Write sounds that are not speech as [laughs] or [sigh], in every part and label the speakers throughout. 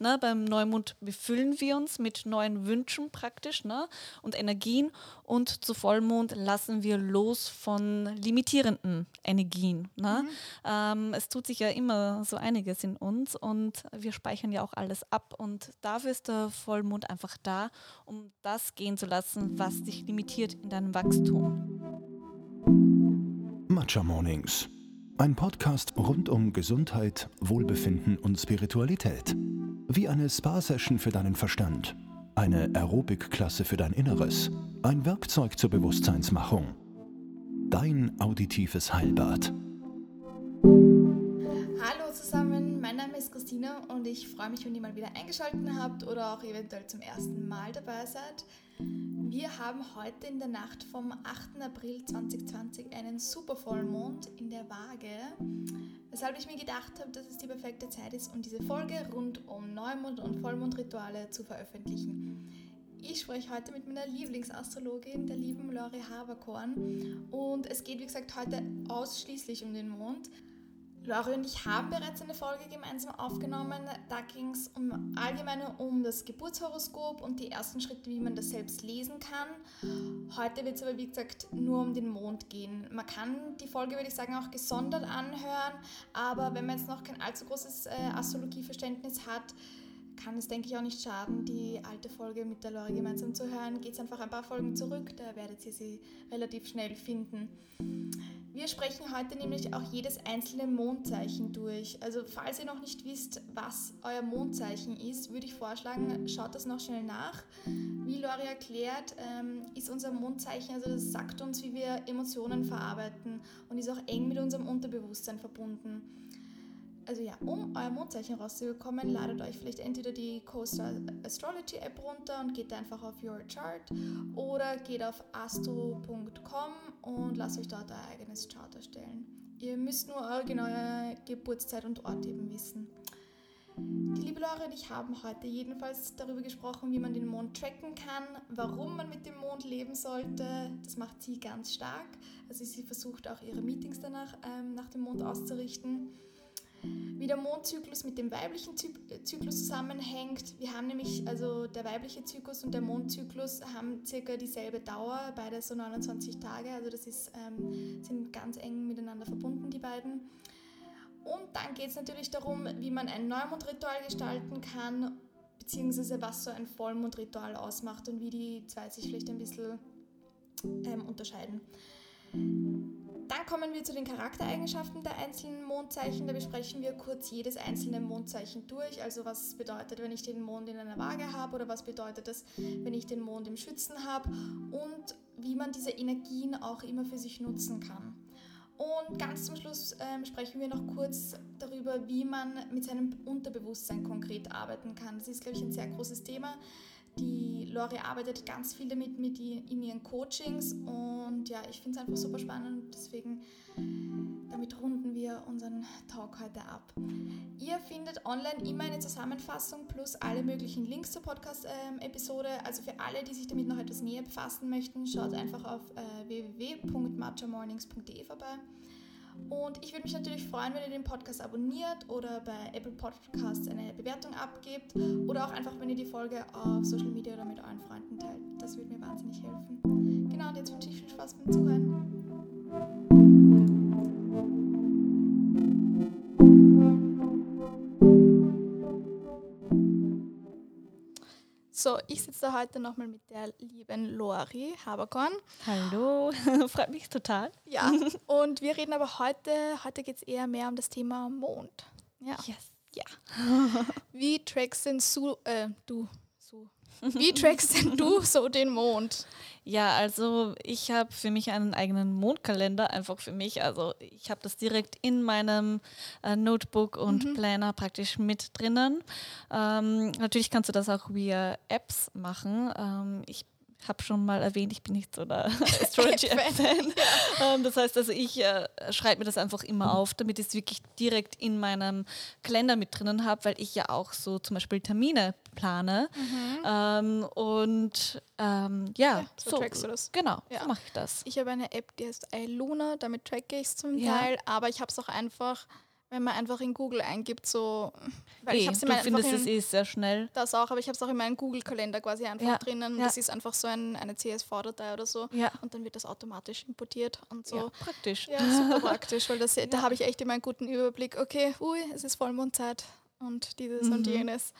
Speaker 1: Ne? Beim Neumond befüllen wir uns mit neuen Wünschen praktisch ne? und Energien und zu Vollmond lassen wir los von limitierenden Energien. Ne? Mhm. Ähm, es tut sich ja immer so einiges in uns und wir speichern ja auch alles ab und dafür ist der Vollmond einfach da, um das gehen zu lassen, was dich limitiert in deinem Wachstum.
Speaker 2: Matcha Mornings. Ein Podcast rund um Gesundheit, Wohlbefinden und Spiritualität. Wie eine Spa-Session für deinen Verstand, eine Aerobic-Klasse für dein Inneres, ein Werkzeug zur Bewusstseinsmachung. Dein auditives Heilbad.
Speaker 3: Hallo zusammen, mein Name ist Christina und ich freue mich, wenn ihr mal wieder eingeschaltet habt oder auch eventuell zum ersten Mal dabei seid. Wir haben heute in der Nacht vom 8. April 2020 einen super Vollmond in der Waage, weshalb ich mir gedacht habe, dass es die perfekte Zeit ist, um diese Folge rund um Neumond- und Vollmondrituale zu veröffentlichen. Ich spreche heute mit meiner Lieblingsastrologin, der lieben Lori Haberkorn. Und es geht, wie gesagt, heute ausschließlich um den Mond. Lori und ich haben bereits eine Folge gemeinsam aufgenommen. Da ging es um allgemein um das Geburtshoroskop und die ersten Schritte, wie man das selbst lesen kann. Heute wird es aber, wie gesagt, nur um den Mond gehen. Man kann die Folge, würde ich sagen, auch gesondert anhören, aber wenn man jetzt noch kein allzu großes äh, Astrologieverständnis hat, kann es, denke ich, auch nicht schaden, die alte Folge mit der Lori gemeinsam zu hören. Geht es einfach ein paar Folgen zurück, da werdet ihr sie relativ schnell finden. Wir sprechen heute nämlich auch jedes einzelne Mondzeichen durch. Also falls ihr noch nicht wisst, was euer Mondzeichen ist, würde ich vorschlagen, schaut das noch schnell nach. Wie Lori erklärt, ähm, ist unser Mondzeichen, also das sagt uns, wie wir Emotionen verarbeiten und ist auch eng mit unserem Unterbewusstsein verbunden. Also ja, um euer Mondzeichen rauszubekommen, ladet euch vielleicht entweder die Coastal Astrology App runter und geht einfach auf Your Chart oder geht auf astro.com und lasst euch dort euer eigenes Chart erstellen. Ihr müsst nur eure genaue Geburtszeit und Ort eben wissen. Die liebe Laura und ich haben heute jedenfalls darüber gesprochen, wie man den Mond tracken kann, warum man mit dem Mond leben sollte. Das macht sie ganz stark. Also sie versucht auch ihre Meetings danach ähm, nach dem Mond auszurichten wie der Mondzyklus mit dem weiblichen äh, Zyklus zusammenhängt. Wir haben nämlich, also der weibliche Zyklus und der Mondzyklus haben circa dieselbe Dauer, beide so 29 Tage, also das ist, ähm, sind ganz eng miteinander verbunden, die beiden. Und dann geht es natürlich darum, wie man ein Neumondritual gestalten kann, beziehungsweise was so ein Vollmondritual ausmacht und wie die zwei sich vielleicht ein bisschen ähm, unterscheiden. Dann kommen wir zu den Charaktereigenschaften der einzelnen Mondzeichen. Da besprechen wir kurz jedes einzelne Mondzeichen durch. Also was bedeutet, wenn ich den Mond in einer Waage habe oder was bedeutet das, wenn ich den Mond im Schützen habe und wie man diese Energien auch immer für sich nutzen kann. Und ganz zum Schluss ähm, sprechen wir noch kurz darüber, wie man mit seinem Unterbewusstsein konkret arbeiten kann. Das ist, glaube ich, ein sehr großes Thema. Die Lori arbeitet ganz viel damit mit in ihren Coachings und ja, ich finde es einfach super spannend deswegen damit runden wir unseren Talk heute ab. Ihr findet online immer eine Zusammenfassung plus alle möglichen Links zur Podcast-Episode. also für alle, die sich damit noch etwas näher befassen möchten, schaut einfach auf äh, www.matchamornings.de vorbei. Und ich würde mich natürlich freuen, wenn ihr den Podcast abonniert oder bei Apple Podcasts eine Bewertung abgebt oder auch einfach, wenn ihr die Folge auf Social Media oder mit euren Freunden teilt. Das würde mir wahnsinnig helfen. Genau, und jetzt wünsche ich viel Spaß beim Zuhören. So, ich sitze da heute nochmal mit der lieben Lori Haberkorn.
Speaker 1: Hallo, [laughs] freut mich total.
Speaker 3: Ja, [laughs] und wir reden aber heute, heute geht es eher mehr um das Thema Mond.
Speaker 1: Ja. Yes.
Speaker 3: Ja. Wie trackst denn du, äh, du, so, wie trackst denn du so den Mond?
Speaker 1: Ja, also ich habe für mich einen eigenen Mondkalender, einfach für mich. Also ich habe das direkt in meinem äh, Notebook und mhm. Planner praktisch mit drinnen. Ähm, natürlich kannst du das auch via Apps machen. Ähm, ich habe schon mal erwähnt, ich bin nicht so der [laughs] Astrology-Fan. Ja. Ähm, das heißt also, ich äh, schreibe mir das einfach immer auf, damit ich es wirklich direkt in meinem Kalender mit drinnen habe, weil ich ja auch so zum Beispiel Termine plane. Mhm. Ähm, und ähm, ja,
Speaker 3: ja, so, so, trackst du das.
Speaker 1: Genau, ja. so mache ich das.
Speaker 3: Ich habe eine App, die heißt iLuna, damit tracke ich es zum Teil, aber ich habe es auch einfach wenn man einfach in Google eingibt, so.
Speaker 1: Weil hey, ich hab's du findest es eh sehr schnell.
Speaker 3: Das auch, aber ich habe es auch in meinem Google-Kalender quasi einfach ja. drinnen. Ja. Das ist einfach so ein, eine CSV-Datei oder so. Ja. Und dann wird das automatisch importiert und so. Ja,
Speaker 1: praktisch.
Speaker 3: Ja, super praktisch, weil das, [laughs] da habe ich echt immer einen guten Überblick. Okay, ui, es ist Vollmondzeit und dieses mhm. und jenes.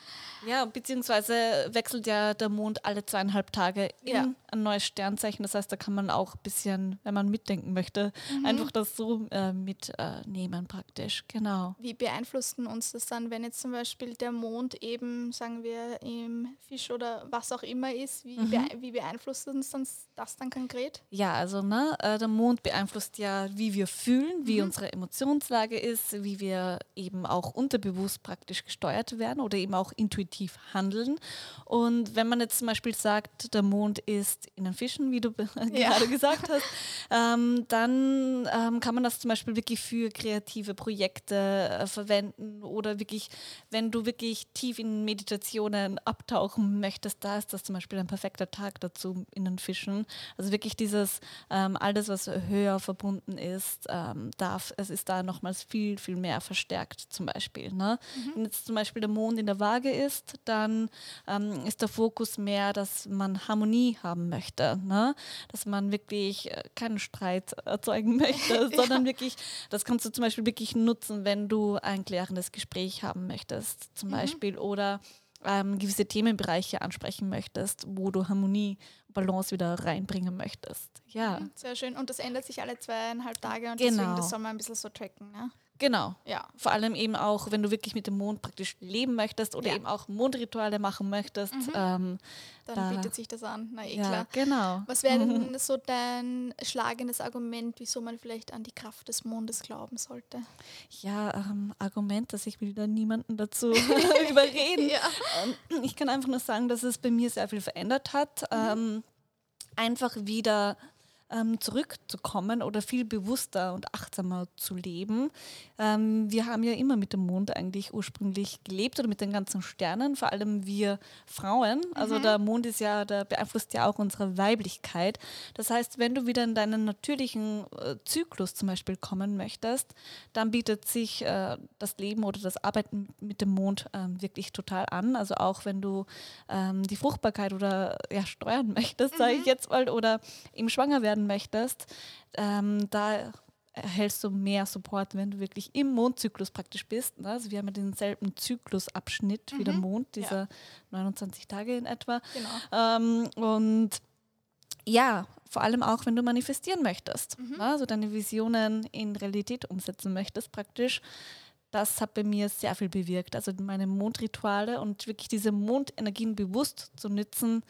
Speaker 1: Ja, beziehungsweise wechselt ja der Mond alle zweieinhalb Tage in ja. Ein neues Sternzeichen. Das heißt, da kann man auch ein bisschen, wenn man mitdenken möchte, mhm. einfach das so äh, mitnehmen äh, praktisch. Genau.
Speaker 3: Wie beeinflusst uns das dann, wenn jetzt zum Beispiel der Mond eben, sagen wir, im Fisch oder was auch immer ist? Wie, mhm. be wie beeinflusst uns das dann konkret?
Speaker 1: Ja, also ne, äh, der Mond beeinflusst ja, wie wir fühlen, wie mhm. unsere Emotionslage ist, wie wir eben auch unterbewusst praktisch gesteuert werden oder eben auch intuitiv handeln. Und wenn man jetzt zum Beispiel sagt, der Mond ist in den Fischen, wie du [laughs] ja. gerade gesagt hast, ähm, dann ähm, kann man das zum Beispiel wirklich für kreative Projekte äh, verwenden oder wirklich, wenn du wirklich tief in Meditationen abtauchen möchtest, da ist das zum Beispiel ein perfekter Tag dazu in den Fischen. Also wirklich dieses, ähm, alles, was höher verbunden ist, ähm, darf, es ist da nochmals viel, viel mehr verstärkt zum Beispiel. Ne? Mhm wenn jetzt zum Beispiel der Mond in der Waage ist, dann ähm, ist der Fokus mehr, dass man Harmonie haben möchte, ne? dass man wirklich äh, keinen Streit erzeugen möchte, [laughs] sondern wirklich, das kannst du zum Beispiel wirklich nutzen, wenn du ein klärendes Gespräch haben möchtest, zum mhm. Beispiel, oder ähm, gewisse Themenbereiche ansprechen möchtest, wo du Harmonie, Balance wieder reinbringen möchtest. Ja.
Speaker 3: Mhm, sehr schön. Und das ändert sich alle zweieinhalb Tage und genau. deswegen das soll man ein bisschen so tracken. Ne?
Speaker 1: Genau. Ja. Vor allem eben auch, wenn du wirklich mit dem Mond praktisch leben möchtest oder ja. eben auch Mondrituale machen möchtest. Mhm. Ähm,
Speaker 3: Dann da bietet sich das an. Na eh ja, klar.
Speaker 1: Genau.
Speaker 3: Was wäre denn so dein schlagendes Argument, wieso man vielleicht an die Kraft des Mondes glauben sollte?
Speaker 1: Ja, ähm, Argument, dass ich will da niemanden dazu [laughs] [laughs] überreden. Ja. Ähm, ich kann einfach nur sagen, dass es bei mir sehr viel verändert hat. Mhm. Ähm, einfach wieder ähm, zurückzukommen oder viel bewusster und achtsamer zu leben. Ähm, wir haben ja immer mit dem Mond eigentlich ursprünglich gelebt oder mit den ganzen Sternen, vor allem wir Frauen. Also mhm. der Mond ist ja, der beeinflusst ja auch unsere Weiblichkeit. Das heißt, wenn du wieder in deinen natürlichen äh, Zyklus zum Beispiel kommen möchtest, dann bietet sich äh, das Leben oder das Arbeiten mit dem Mond äh, wirklich total an. Also auch wenn du ähm, die Fruchtbarkeit oder ja, steuern [laughs] möchtest, mhm. sage ich jetzt mal, oder im Schwanger werden möchtest, ähm, da erhältst du mehr Support, wenn du wirklich im Mondzyklus praktisch bist. Ne? Also wir haben ja denselben Zyklusabschnitt mhm. wie der mhm. Mond, diese ja. 29 Tage in etwa. Genau. Ähm, und ja, vor allem auch, wenn du manifestieren möchtest, mhm. ne? also deine Visionen in Realität umsetzen möchtest praktisch. Das hat bei mir sehr viel bewirkt. Also meine Mondrituale und wirklich diese Mondenergien bewusst zu nutzen,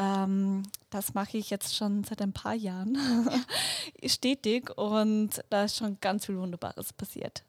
Speaker 1: ähm, das mache ich jetzt schon seit ein paar Jahren [laughs] stetig und da ist schon ganz viel Wunderbares passiert.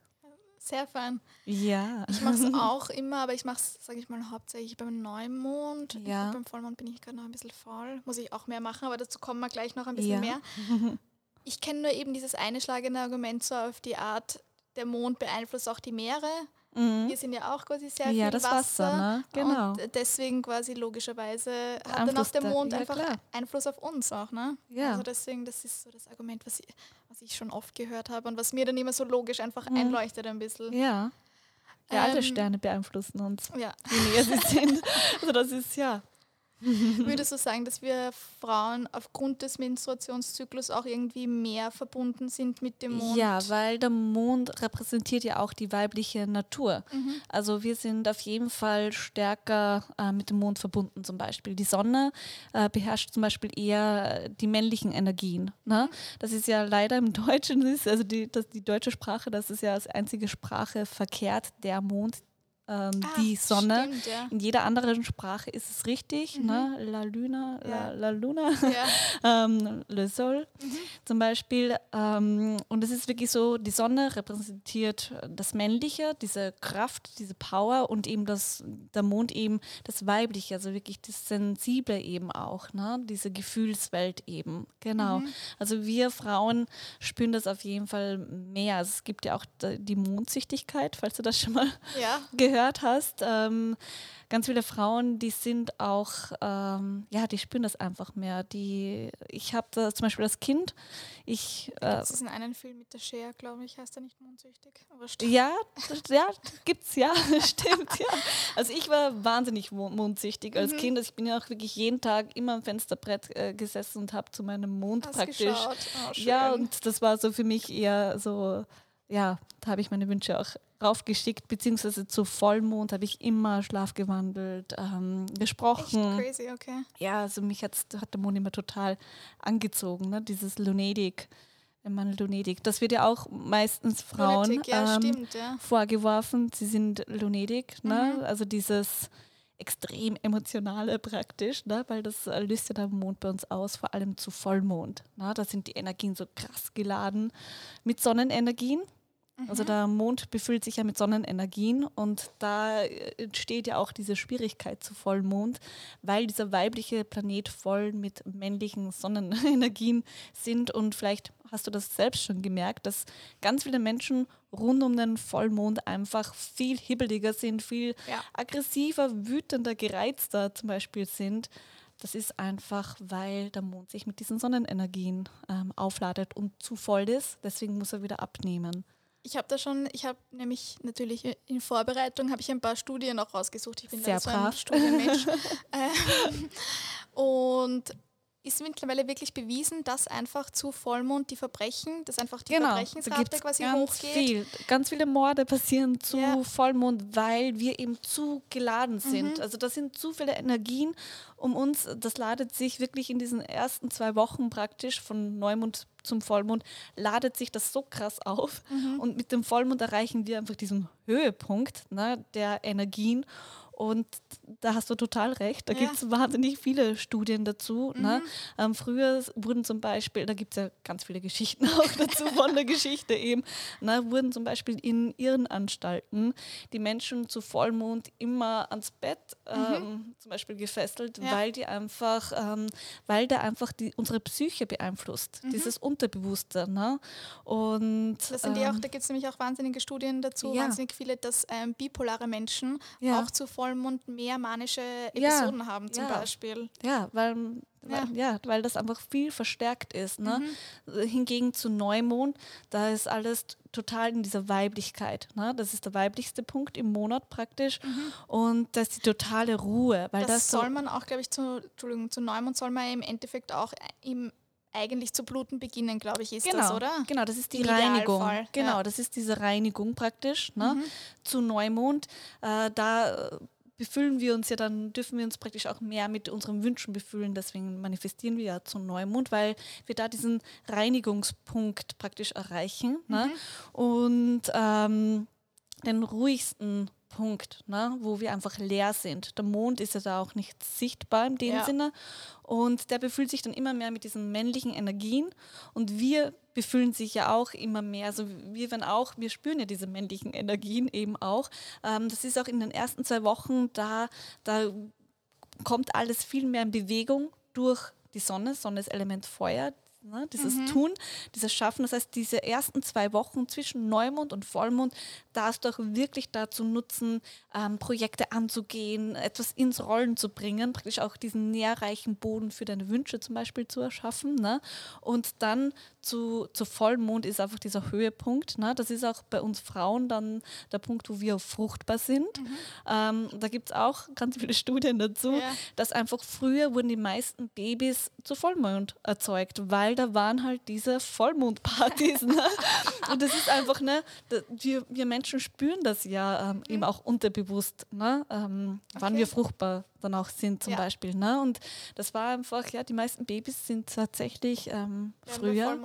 Speaker 3: Sehr fein.
Speaker 1: Ja.
Speaker 3: Ich mache es [laughs] auch immer, aber ich mache es, sage ich mal, hauptsächlich beim Neumond. Ja. beim Vollmond bin ich gerade noch ein bisschen faul. Muss ich auch mehr machen, aber dazu kommen wir gleich noch ein bisschen ja. mehr. [laughs] Ich kenne nur eben dieses eine schlagende Argument so auf die Art, der Mond beeinflusst auch die Meere. Mhm. Wir sind ja auch quasi sehr ja, viel das Wasser. Wasser ne?
Speaker 1: genau.
Speaker 3: Und deswegen quasi logischerweise hat dann auch der Mond ja, einfach klar. Einfluss auf uns auch. Ne? Ja. Also deswegen, das ist so das Argument, was ich, was ich schon oft gehört habe und was mir dann immer so logisch einfach mhm. einleuchtet ein bisschen.
Speaker 1: Ja. Ja, alle ähm, Sterne beeinflussen uns, ja. wie näher sie sind. [laughs] Also das ist ja [laughs]
Speaker 3: Würdest du sagen, dass wir Frauen aufgrund des Menstruationszyklus auch irgendwie mehr verbunden sind mit dem Mond?
Speaker 1: Ja, weil der Mond repräsentiert ja auch die weibliche Natur. Mhm. Also wir sind auf jeden Fall stärker äh, mit dem Mond verbunden zum Beispiel. Die Sonne äh, beherrscht zum Beispiel eher die männlichen Energien. Ne? Mhm. Das ist ja leider im Deutschen, [laughs] also die, das, die deutsche Sprache, das ist ja als einzige Sprache verkehrt, der Mond, ähm, Ach, die Sonne. Stimmt, ja. In jeder anderen Sprache ist es richtig. Mhm. Ne? La Luna, ja. la, la, Luna, ja. [laughs] ähm, Le Sol mhm. zum Beispiel. Ähm, und es ist wirklich so, die Sonne repräsentiert das Männliche, diese Kraft, diese Power und eben das, der Mond eben das Weibliche, also wirklich das Sensible eben auch, ne? diese Gefühlswelt eben. Genau. Mhm. Also wir Frauen spüren das auf jeden Fall mehr. Also es gibt ja auch die Mondsüchtigkeit, falls du das schon mal [laughs] gehört gehört hast, ähm, ganz viele Frauen, die sind auch, ähm, ja, die spüren das einfach mehr. Die, ich habe da zum Beispiel das Kind, ich...
Speaker 3: Äh, das ist in einem Film mit der Cher, glaube ich, heißt er nicht mondsüchtig.
Speaker 1: ja, ja, gibt's, ja, [laughs] stimmt, ja. Also ich war wahnsinnig mondsüchtig als mhm. Kind. Also ich bin ja auch wirklich jeden Tag immer am Fensterbrett äh, gesessen und habe zu meinem Mond Hast praktisch... Oh, ja, und das war so für mich eher so ja, da habe ich meine Wünsche auch raufgeschickt, beziehungsweise zu Vollmond habe ich immer schlafgewandelt, ähm, gesprochen.
Speaker 3: Echt crazy, okay.
Speaker 1: Ja, also mich hat der Mond immer total angezogen, ne? dieses Lunatic. Man Lunatic. Das wird ja auch meistens Frauen Lunatic, ja, ähm, stimmt, ja. vorgeworfen. Sie sind Lunatic, ne? Mhm. also dieses extrem emotionale praktisch, ne? weil das löst ja der Mond bei uns aus, vor allem zu Vollmond. Ne? Da sind die Energien so krass geladen mit Sonnenenergien. Also der Mond befüllt sich ja mit Sonnenenergien und da entsteht ja auch diese Schwierigkeit zu Vollmond, weil dieser weibliche Planet voll mit männlichen Sonnenenergien sind und vielleicht hast du das selbst schon gemerkt, dass ganz viele Menschen rund um den Vollmond einfach viel hibbeliger sind, viel ja. aggressiver, wütender, gereizter zum Beispiel sind. Das ist einfach, weil der Mond sich mit diesen Sonnenenergien ähm, aufladet und zu voll ist. Deswegen muss er wieder abnehmen.
Speaker 3: Ich habe da schon, ich habe nämlich natürlich in Vorbereitung habe ich ein paar Studien auch rausgesucht. Ich bin
Speaker 1: Sehr
Speaker 3: da
Speaker 1: so ein
Speaker 3: Studienmensch. [laughs] ähm, und ist mittlerweile wirklich bewiesen, dass einfach zu Vollmond die Verbrechen, dass einfach die genau, Verbrechensrate quasi
Speaker 1: ganz
Speaker 3: hochgeht.
Speaker 1: Viel. Ganz viele Morde passieren zu ja. Vollmond, weil wir eben zu geladen sind. Mhm. Also das sind zu viele Energien um uns. Das ladet sich wirklich in diesen ersten zwei Wochen praktisch von Neumond zum Vollmond, ladet sich das so krass auf. Mhm. Und mit dem Vollmond erreichen wir einfach diesen Höhepunkt ne, der Energien. Und da hast du total recht. Da ja. gibt es wahnsinnig viele Studien dazu. Ne? Mhm. Ne? Ähm, früher wurden zum Beispiel, da gibt es ja ganz viele Geschichten [laughs] auch dazu von der Geschichte eben, ne? wurden zum Beispiel in Irrenanstalten die Menschen zu Vollmond immer ans Bett mhm. ähm, mhm. zum Beispiel gefesselt, ja. weil die einfach, ähm, weil der einfach die, unsere Psyche beeinflusst, mhm. dieses Unterbewusste. Ne? Und,
Speaker 3: das sind die auch, ähm, da gibt es nämlich auch wahnsinnige Studien dazu, ja. wahnsinnig viele, dass ähm, bipolare Menschen auch zu Vollmond Vollmond mehr manische Episoden ja, haben zum
Speaker 1: ja.
Speaker 3: Beispiel.
Speaker 1: Ja, weil, weil, ja. weil das einfach viel verstärkt ist. Ne? Mhm. Hingegen zu Neumond, da ist alles total in dieser Weiblichkeit. Ne? Das ist der weiblichste Punkt im Monat praktisch. Mhm. Und das ist die totale Ruhe. Weil das,
Speaker 3: das soll man auch, glaube ich, zu, Entschuldigung, zu Neumond soll man im Endeffekt auch im eigentlich zu bluten beginnen, glaube ich, ist
Speaker 1: genau,
Speaker 3: das, oder?
Speaker 1: Genau, das ist die Im Reinigung. Idealfall, genau, ja. das ist diese Reinigung praktisch ne? Mhm. zu Neumond. Äh, da befüllen wir uns ja dann, dürfen wir uns praktisch auch mehr mit unseren Wünschen befüllen. Deswegen manifestieren wir ja zum Neumond, weil wir da diesen Reinigungspunkt praktisch erreichen. Ne? Mhm. Und ähm, den ruhigsten Punkt, ne, wo wir einfach leer sind. Der Mond ist ja da auch nicht sichtbar in dem ja. Sinne. Und der befüllt sich dann immer mehr mit diesen männlichen Energien. Und wir befüllen sich ja auch immer mehr. Also wir werden auch, wir spüren ja diese männlichen Energien eben auch. Ähm, das ist auch in den ersten zwei Wochen, da, da kommt alles viel mehr in Bewegung durch die Sonne. Sonne ist Element Feuer. Ne, dieses mhm. Tun, dieses Schaffen. Das heißt, diese ersten zwei Wochen zwischen Neumond und Vollmond darfst du auch wirklich dazu nutzen, ähm, Projekte anzugehen, etwas ins Rollen zu bringen, praktisch auch diesen nährreichen Boden für deine Wünsche zum Beispiel zu erschaffen. Ne? Und dann zu, zu Vollmond ist einfach dieser Höhepunkt. Ne? Das ist auch bei uns Frauen dann der Punkt, wo wir fruchtbar sind. Mhm. Ähm, da gibt es auch ganz viele Studien dazu, ja. dass einfach früher wurden die meisten Babys zu Vollmond erzeugt, weil weil da waren halt diese Vollmondpartys. Ne? Und das ist einfach, ne, wir, wir Menschen spüren das ja ähm, eben auch unterbewusst, ne? Ähm, okay. wann wir fruchtbar dann auch sind zum ja. Beispiel. Ne? Und das war einfach, ja, die meisten Babys sind tatsächlich ähm, früher.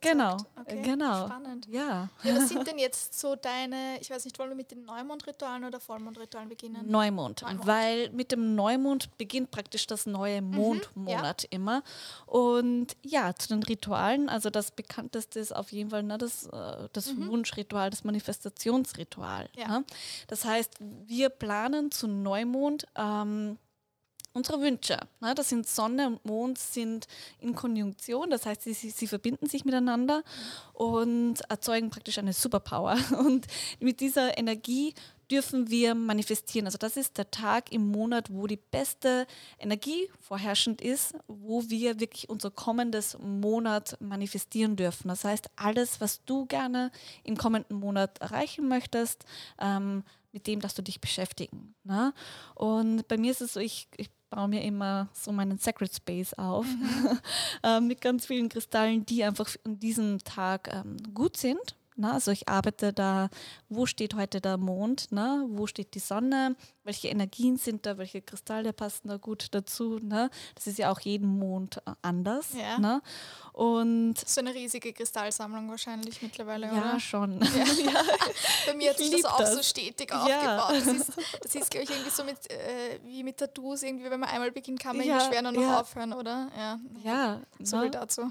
Speaker 1: Genau, okay. genau.
Speaker 3: Spannend.
Speaker 1: Ja.
Speaker 3: ja. Was sind [laughs] denn jetzt so deine, ich weiß nicht, wollen wir mit den Neumondritualen oder Vollmondritualen beginnen?
Speaker 1: Neumond, Neumond. weil mit dem Neumond beginnt praktisch das neue mhm, Mondmonat mhm, ja. immer. Und ja, zu den Ritualen, also das bekannteste ist auf jeden Fall ne, das, äh, das mhm. Wunschritual, das Manifestationsritual. Ja. Ne? Das heißt, wir planen zu Neumond ähm, unsere Wünsche. Ne? Das sind Sonne und Mond sind in Konjunktion, das heißt, sie, sie, sie, verbinden sich miteinander und erzeugen praktisch eine Superpower. [laughs] Und mit dieser Energie dürfen wir manifestieren. Also das ist der Tag im Monat, wo die beste Energie vorherrschend ist, wo wir wirklich unser kommendes Monat manifestieren dürfen. Das heißt, alles, was du gerne im kommenden Monat erreichen möchtest, ähm, mit dem, dass du dich beschäftigen. Ne? Und bei mir ist es so, ich, ich baue mir immer so meinen Sacred Space auf mhm. [laughs] äh, mit ganz vielen Kristallen, die einfach an diesem Tag ähm, gut sind Ne? Also ich arbeite da, wo steht heute der Mond, ne? wo steht die Sonne, welche Energien sind da, welche Kristalle passen da gut dazu. Ne? Das ist ja auch jeden Mond äh, anders. Ja. Ne? Und
Speaker 3: so eine riesige Kristallsammlung wahrscheinlich mittlerweile,
Speaker 1: ja,
Speaker 3: oder?
Speaker 1: schon. [laughs]
Speaker 3: Ja, ja. Bei mir hat sich das auch das. so stetig aufgebaut. Das ist, [laughs] das ist glaube ich, irgendwie so mit, äh, wie mit Tattoos, irgendwie, wenn man einmal beginnt, kann man ja, schwer nur noch aufhören, oder?
Speaker 1: Ja, ja
Speaker 3: so viel dazu.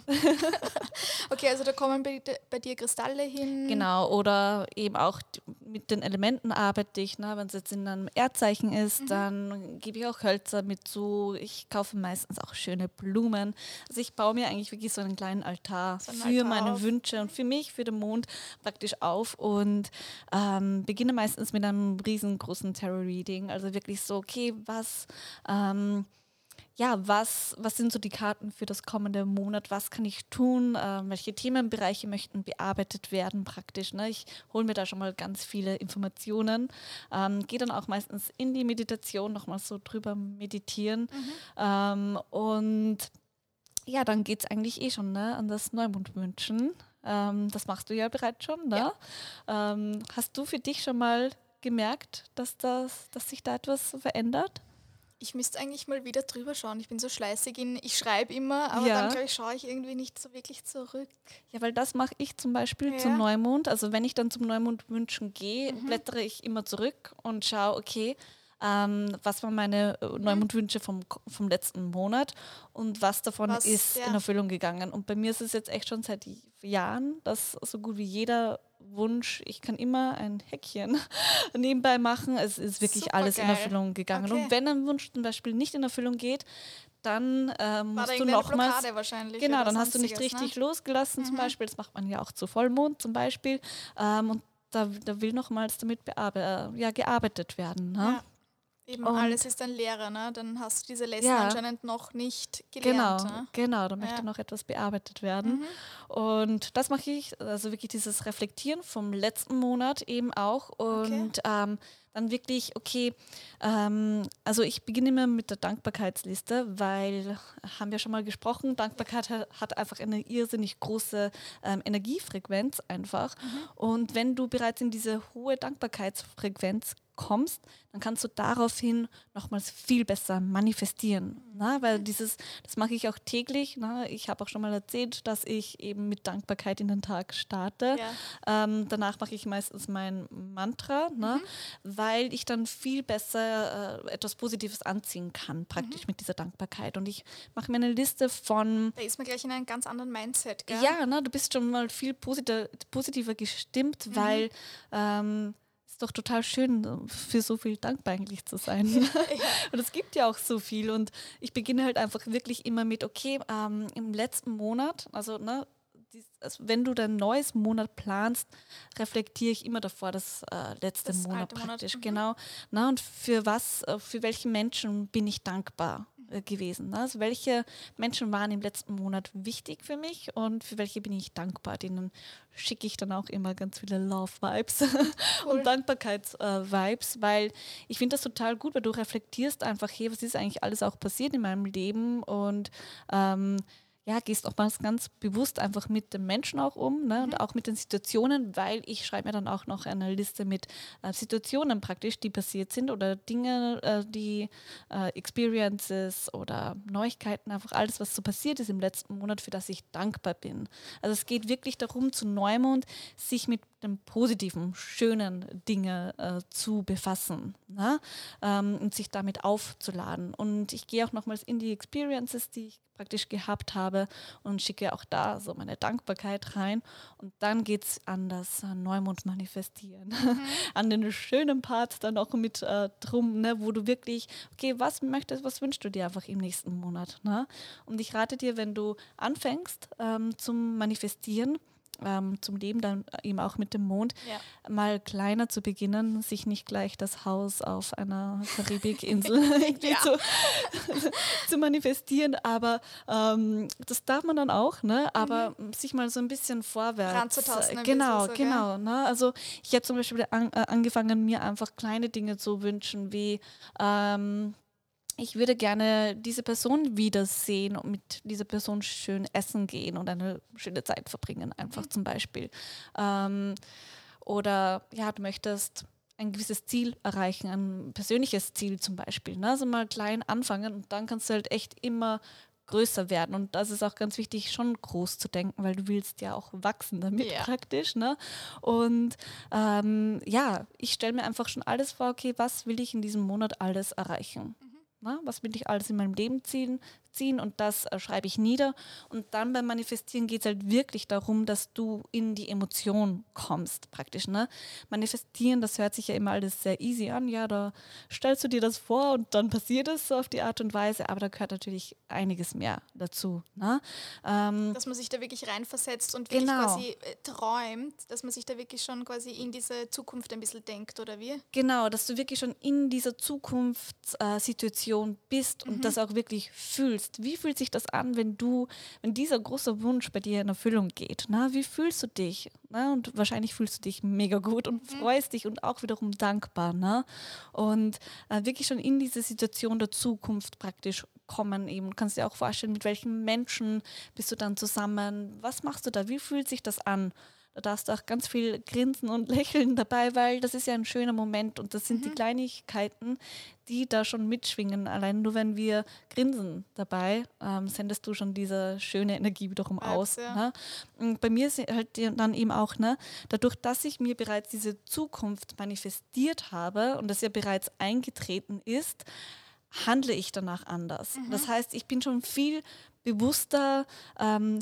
Speaker 3: [laughs] okay, also da kommen bei, bei dir Kristalle hin,
Speaker 1: Genau, oder eben auch mit den Elementen arbeite ich. Ne? Wenn es jetzt in einem Erdzeichen ist, mhm. dann gebe ich auch Hölzer mit zu. Ich kaufe meistens auch schöne Blumen. Also ich baue mir eigentlich wirklich so einen kleinen Altar so für Altar meine auf. Wünsche und für mich, für den Mond praktisch auf und ähm, beginne meistens mit einem riesengroßen Tarot-Reading. Also wirklich so, okay, was... Ähm, ja, was, was sind so die Karten für das kommende Monat? Was kann ich tun? Äh, welche Themenbereiche möchten bearbeitet werden praktisch? Ne? Ich hole mir da schon mal ganz viele Informationen. Ähm, Gehe dann auch meistens in die Meditation nochmal so drüber meditieren. Mhm. Ähm, und ja, dann geht es eigentlich eh schon ne, an das Neumondwünschen. Ähm, das machst du ja bereits schon. Ne? Ja. Ähm, hast du für dich schon mal gemerkt, dass, das, dass sich da etwas verändert?
Speaker 3: Ich müsste eigentlich mal wieder drüber schauen. Ich bin so schleißig in, ich schreibe immer, aber ja. dann glaube ich, schaue ich irgendwie nicht so wirklich zurück.
Speaker 1: Ja, weil das mache ich zum Beispiel ja. zum Neumond. Also wenn ich dann zum Neumond wünschen gehe, mhm. blättere ich immer zurück und schaue, okay, ähm, was waren meine äh, mhm. Neumondwünsche vom, vom letzten Monat und was davon was, ist ja. in Erfüllung gegangen. Und bei mir ist es jetzt echt schon seit Jahren, dass so gut wie jeder Wunsch, ich kann immer ein Häkchen [laughs] nebenbei machen. Es ist wirklich Super alles geil. in Erfüllung gegangen. Okay. Und wenn ein Wunsch zum Beispiel nicht in Erfüllung geht, dann äh, musst du nochmals. Genau, dann hast du nicht richtig ne? losgelassen, mhm. zum Beispiel. Das macht man ja auch zu Vollmond zum Beispiel. Ähm, und da, da will nochmals damit äh, ja, gearbeitet werden. Ne? Ja.
Speaker 3: Eben und alles ist ein Lehrer, ne? Dann hast du diese Lesson ja, anscheinend noch nicht gelernt.
Speaker 1: Genau, ne? genau, da möchte ja. noch etwas bearbeitet werden. Mhm. Und das mache ich, also wirklich dieses Reflektieren vom letzten Monat eben auch. Und okay. ähm, dann wirklich, okay, ähm, also ich beginne immer mit der Dankbarkeitsliste, weil, haben wir schon mal gesprochen, Dankbarkeit hat, hat einfach eine irrsinnig große ähm, Energiefrequenz einfach. Mhm. Und wenn du bereits in diese hohe Dankbarkeitsfrequenz kommst, dann kannst du daraufhin nochmals viel besser manifestieren. Ne? Weil dieses, das mache ich auch täglich. Ne? Ich habe auch schon mal erzählt, dass ich eben mit Dankbarkeit in den Tag starte. Ja. Ähm, danach mache ich meistens mein Mantra, ne? Mhm. weil ich dann viel besser äh, etwas Positives anziehen kann, praktisch mhm. mit dieser Dankbarkeit. Und ich mache mir eine Liste von.
Speaker 3: Da ist man gleich in einem ganz anderen Mindset, gell?
Speaker 1: Ja, ne? du bist schon mal viel positiver, positiver gestimmt, mhm. weil ähm, ist doch total schön, für so viel dankbar eigentlich zu sein. [laughs] Ja. Und es gibt ja auch so viel. Und ich beginne halt einfach wirklich immer mit, okay, ähm, im letzten Monat, also ne, also wenn du dein neues Monat planst, reflektiere ich immer davor das äh, letzte das Monat praktisch. Monat. Mhm. Genau. Na, und für was, äh, für welche Menschen bin ich dankbar? Äh, gewesen. Also welche Menschen waren im letzten Monat wichtig für mich und für welche bin ich dankbar? Denen schicke ich dann auch immer ganz viele Love-Vibes [laughs] cool. und Dankbarkeits-Vibes, weil ich finde das total gut, weil du reflektierst einfach, hey, was ist eigentlich alles auch passiert in meinem Leben und ähm, ja, gehst auch mal ganz bewusst einfach mit dem Menschen auch um ne, mhm. und auch mit den Situationen, weil ich schreibe mir dann auch noch eine Liste mit äh, Situationen praktisch, die passiert sind oder Dinge, äh, die äh, Experiences oder Neuigkeiten, einfach alles, was so passiert ist im letzten Monat, für das ich dankbar bin. Also es geht wirklich darum, zu Neumond sich mit den positiven, schönen Dingen äh, zu befassen ne? ähm, und sich damit aufzuladen. Und ich gehe auch nochmals in die Experiences, die ich praktisch gehabt habe und schicke auch da so meine Dankbarkeit rein. Und dann geht es an das Neumond manifestieren, mhm. [laughs] an den schönen Part dann auch mit äh, drum, ne? wo du wirklich, okay, was möchtest, was wünschst du dir einfach im nächsten Monat? Ne? Und ich rate dir, wenn du anfängst ähm, zum Manifestieren, ähm, zum Leben, dann eben auch mit dem Mond,
Speaker 3: Ja.
Speaker 1: mal kleiner zu beginnen, sich nicht gleich das Haus auf einer Karibikinsel [laughs] zu, [laughs] zu manifestieren, aber ähm, das darf man dann auch, ne? aber sich mal so ein bisschen vorwärts.
Speaker 3: Mhm.
Speaker 1: Genau,
Speaker 3: bisschen so,
Speaker 1: genau. Ne? Also ich habe zum Beispiel an, äh, angefangen, mir einfach kleine Dinge zu wünschen, wie ähm, ich würde gerne diese Person wiedersehen und mit dieser Person schön essen gehen und eine schöne Zeit verbringen, einfach
Speaker 3: Mhm.
Speaker 1: zum Beispiel. Ähm, oder ja, du möchtest ein gewisses Ziel erreichen, ein persönliches Ziel zum Beispiel. Ne? Also mal klein anfangen und dann kannst du halt echt immer größer werden. Und das ist auch ganz wichtig, schon groß zu denken, weil du willst ja auch wachsen damit
Speaker 3: Ja.
Speaker 1: praktisch. Ne? Und ähm, ja, ich stelle mir einfach schon alles vor, okay, was will ich in diesem Monat alles erreichen? Na, was will ich alles in meinem Leben ziehen, ziehen und das äh, schreibe ich nieder. Und dann beim Manifestieren geht es halt wirklich darum, dass du in die Emotion kommst, praktisch. Ne? Manifestieren, das hört sich ja immer alles sehr easy an. Ja, da stellst du dir das vor und dann passiert es so auf die Art und Weise, aber da gehört natürlich einiges mehr dazu. Ne? Ähm,
Speaker 3: Dass man sich da wirklich reinversetzt und wirklich
Speaker 1: Genau.
Speaker 3: quasi äh, träumt, dass man sich da wirklich schon quasi in diese Zukunft ein bisschen denkt, oder wie?
Speaker 1: Genau, dass du wirklich schon in dieser Zukunftssituation äh, bist und das auch wirklich fühlst. Wie fühlt sich das an, wenn du, wenn dieser große Wunsch bei dir in Erfüllung geht? Na, wie fühlst du dich? Na, und wahrscheinlich fühlst du dich mega gut und freust dich und auch wiederum dankbar. Ne? Und äh, wirklich schon in diese Situation der Zukunft praktisch kommen eben. Du kannst dir auch vorstellen, mit welchen Menschen bist du dann zusammen? Was machst du da? Wie fühlt sich das an? Da darfst du auch ganz viel grinsen und [laughs] lächeln dabei, weil das ist ja ein schöner Moment und das sind die Kleinigkeiten, die da schon mitschwingen. Allein nur wenn wir grinsen dabei, ähm, sendest du schon diese schöne Energie wiederum
Speaker 3: Vibes,
Speaker 1: aus.
Speaker 3: ja.
Speaker 1: Ne? Und bei mir ist halt dann eben auch, ne, dadurch, dass ich mir bereits diese Zukunft manifestiert habe und das ja bereits eingetreten ist, handle ich danach anders. Das heißt, ich bin schon viel bewusster ähm,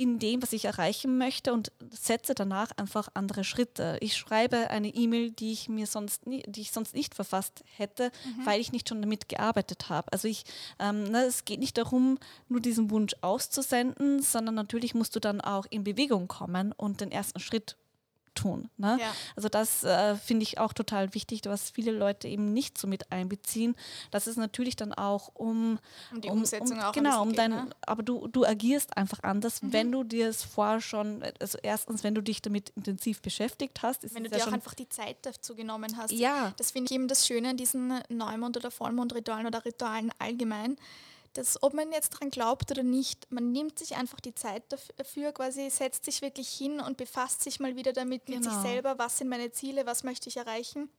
Speaker 1: in dem, was ich erreichen möchte und setze danach einfach andere Schritte. Ich schreibe eine E-Mail, die ich mir sonst nie, die ich sonst nicht verfasst hätte, weil ich nicht schon damit gearbeitet habe. Also ich, ähm, ne, es geht nicht darum, nur diesen Wunsch auszusenden, sondern natürlich musst du dann auch in Bewegung kommen und den ersten Schritt tun. Ne?
Speaker 3: Ja.
Speaker 1: Also das äh, finde ich auch total wichtig, was viele Leute eben nicht so mit einbeziehen, dass es natürlich dann auch um
Speaker 3: Um die Umsetzung auch ein
Speaker 1: genau um
Speaker 3: bisschen
Speaker 1: dein,
Speaker 3: geht, ne?
Speaker 1: aber du du agierst einfach anders, wenn du dir es vorher schon, also erstens, wenn du dich damit intensiv beschäftigt hast, ist
Speaker 3: Wenn du dir
Speaker 1: ja
Speaker 3: auch einfach die Zeit dazu genommen hast.
Speaker 1: Ja.
Speaker 3: Das finde ich eben das Schöne an diesen Neumond- oder Vollmondritualen oder Ritualen allgemein, dass ob man jetzt dran glaubt oder nicht, man nimmt sich einfach die Zeit daf- dafür, quasi setzt sich wirklich hin und befasst sich mal wieder damit mit sich
Speaker 1: Genau.
Speaker 3: selber, was sind meine Ziele, was möchte ich erreichen.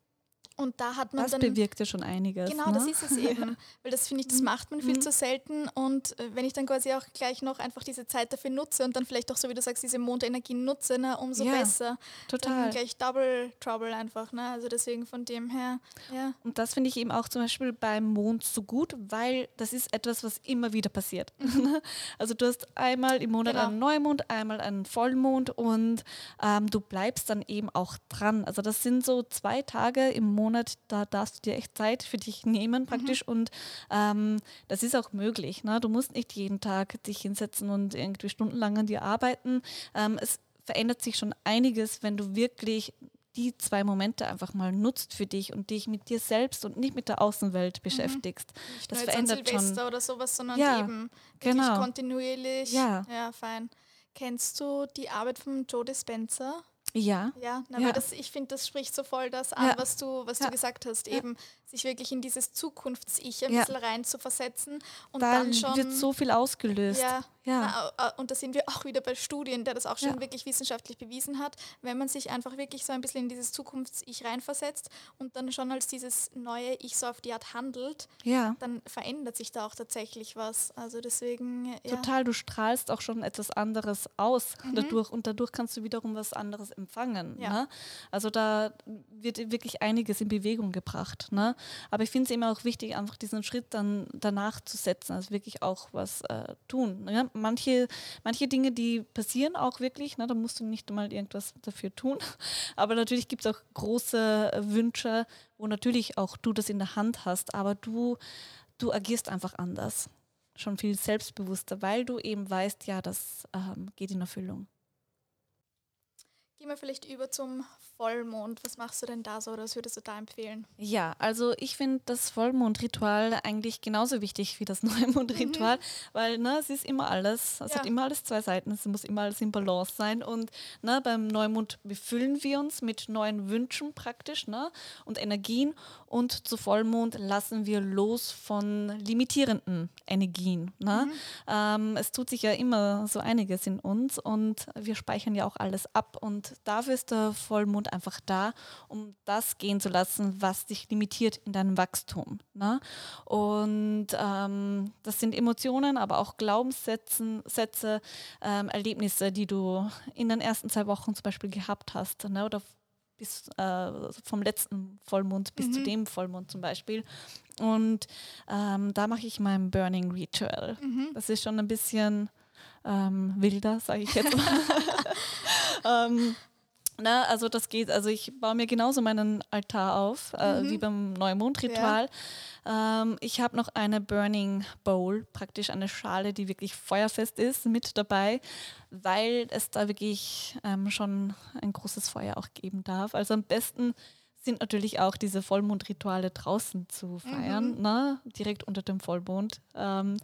Speaker 3: Und da hat man
Speaker 1: das
Speaker 3: dann
Speaker 1: bewirkt ja schon einiges.
Speaker 3: Genau,
Speaker 1: ne?
Speaker 3: das ist es eben. [laughs] Weil das finde ich, das macht man viel
Speaker 1: Mhm.
Speaker 3: zu selten. Und äh, wenn ich dann quasi auch gleich noch einfach diese Zeit dafür nutze und dann vielleicht auch, so wie du sagst, diese Mondenergien nutze, na, umso
Speaker 1: Ja,
Speaker 3: besser.
Speaker 1: total.
Speaker 3: Dann gleich Double Trouble einfach. Ne? Also deswegen von dem her, ja.
Speaker 1: Und das finde ich eben auch zum Beispiel beim Mond so gut, weil das ist etwas, was immer wieder passiert. [laughs] also du hast einmal im Monat
Speaker 3: Genau.
Speaker 1: einen Neumond, einmal einen Vollmond und ähm, du bleibst dann eben auch dran. Also das sind so zwei Tage im Monat, da darfst du dir echt Zeit für dich nehmen praktisch und ähm, das ist auch möglich. Ne? Du musst nicht jeden Tag dich hinsetzen und irgendwie stundenlang an dir arbeiten. Ähm, es verändert sich schon einiges, wenn du wirklich die zwei Momente einfach mal nutzt für dich und dich mit dir selbst und nicht mit der Außenwelt beschäftigst.
Speaker 3: Nicht
Speaker 1: Das verändert
Speaker 3: Silvester
Speaker 1: schon.
Speaker 3: oder sowas, sondern
Speaker 1: Ja,
Speaker 3: eben
Speaker 1: genau.
Speaker 3: kontinuierlich.
Speaker 1: Ja.
Speaker 3: ja, fein. Kennst du die Arbeit von Joe Dispenza?
Speaker 1: Ja,
Speaker 3: Ja, na,
Speaker 1: Ja.
Speaker 3: das, ich finde, das spricht so voll das an,
Speaker 1: Ja.
Speaker 3: was du, was
Speaker 1: Ja.
Speaker 3: du gesagt hast, eben sich wirklich in dieses Zukunfts-Ich ein
Speaker 1: Ja.
Speaker 3: bisschen rein zu versetzen und
Speaker 1: da
Speaker 3: dann schon
Speaker 1: wird so viel ausgelöst.
Speaker 3: ja,
Speaker 1: Ja.
Speaker 3: Na, und da sind wir auch wieder bei Studien, der das auch schon
Speaker 1: Ja.
Speaker 3: wirklich wissenschaftlich bewiesen hat, wenn man sich einfach wirklich so ein bisschen in dieses Zukunfts-Ich reinversetzt und dann schon als dieses neue Ich so auf die Art handelt,
Speaker 1: ja.
Speaker 3: dann verändert sich da auch tatsächlich was. Also deswegen.
Speaker 1: Total, du strahlst auch schon etwas anderes aus
Speaker 3: Mhm.
Speaker 1: dadurch und dadurch kannst du wiederum was anderes empfangen.
Speaker 3: Ja.
Speaker 1: Ne? Also da wird wirklich einiges in Bewegung gebracht. Ne? Aber ich finde es eben auch wichtig, einfach diesen Schritt dann danach zu setzen, also wirklich auch was äh, tun. Ne? Manche, manche Dinge, die passieren auch wirklich, ne? da musst du nicht mal irgendwas dafür tun. [laughs] Aber natürlich gibt es auch große äh, Wünsche, wo natürlich auch du das in der Hand hast, aber du, du agierst einfach anders schon viel selbstbewusster, weil du eben weißt, ja, das ähm, geht in Erfüllung.
Speaker 3: Gehen wir vielleicht über zum Vollmond. Was machst du denn da so oder was würdest du da empfehlen?
Speaker 1: Ja, also ich finde das Vollmondritual eigentlich genauso wichtig wie das [laughs] Neumondritual, mhm. weil ne, es ist immer alles, es ja. hat immer alles zwei Seiten, es muss immer alles in Balance sein und ne, beim Neumond befüllen wir uns mit neuen Wünschen praktisch ne, und Energien und zu Vollmond lassen wir los von limitierenden Energien. Ne? Mhm. Ähm, es tut sich ja immer so einiges in uns und wir speichern ja auch alles ab und dafür ist der Vollmond einfach da, um das gehen zu lassen, was dich limitiert in deinem Wachstum. Ne? Und ähm, das sind Emotionen, aber auch Glaubenssätze, Sätze, ähm, Erlebnisse, die du in den ersten zwei Wochen zum Beispiel gehabt hast ne? oder bis äh, vom letzten Vollmond bis mhm. zu dem Vollmond zum Beispiel. Und ähm, da mache ich mein Burning Ritual. Mhm. Das ist schon ein bisschen ähm, wilder, sage ich jetzt mal. [laughs] ähm, na, also das geht, also ich baue mir genauso meinen Altar auf, äh, mhm. wie beim Neumondritual. Ja. Ähm, ich habe noch eine Burning Bowl, praktisch eine Schale, die wirklich feuerfest ist, mit dabei, weil es da wirklich ähm, schon ein großes Feuer auch geben darf. Also am besten sind natürlich auch diese Vollmondrituale draußen zu feiern, mhm. ne? direkt unter dem Vollmond. Ähm,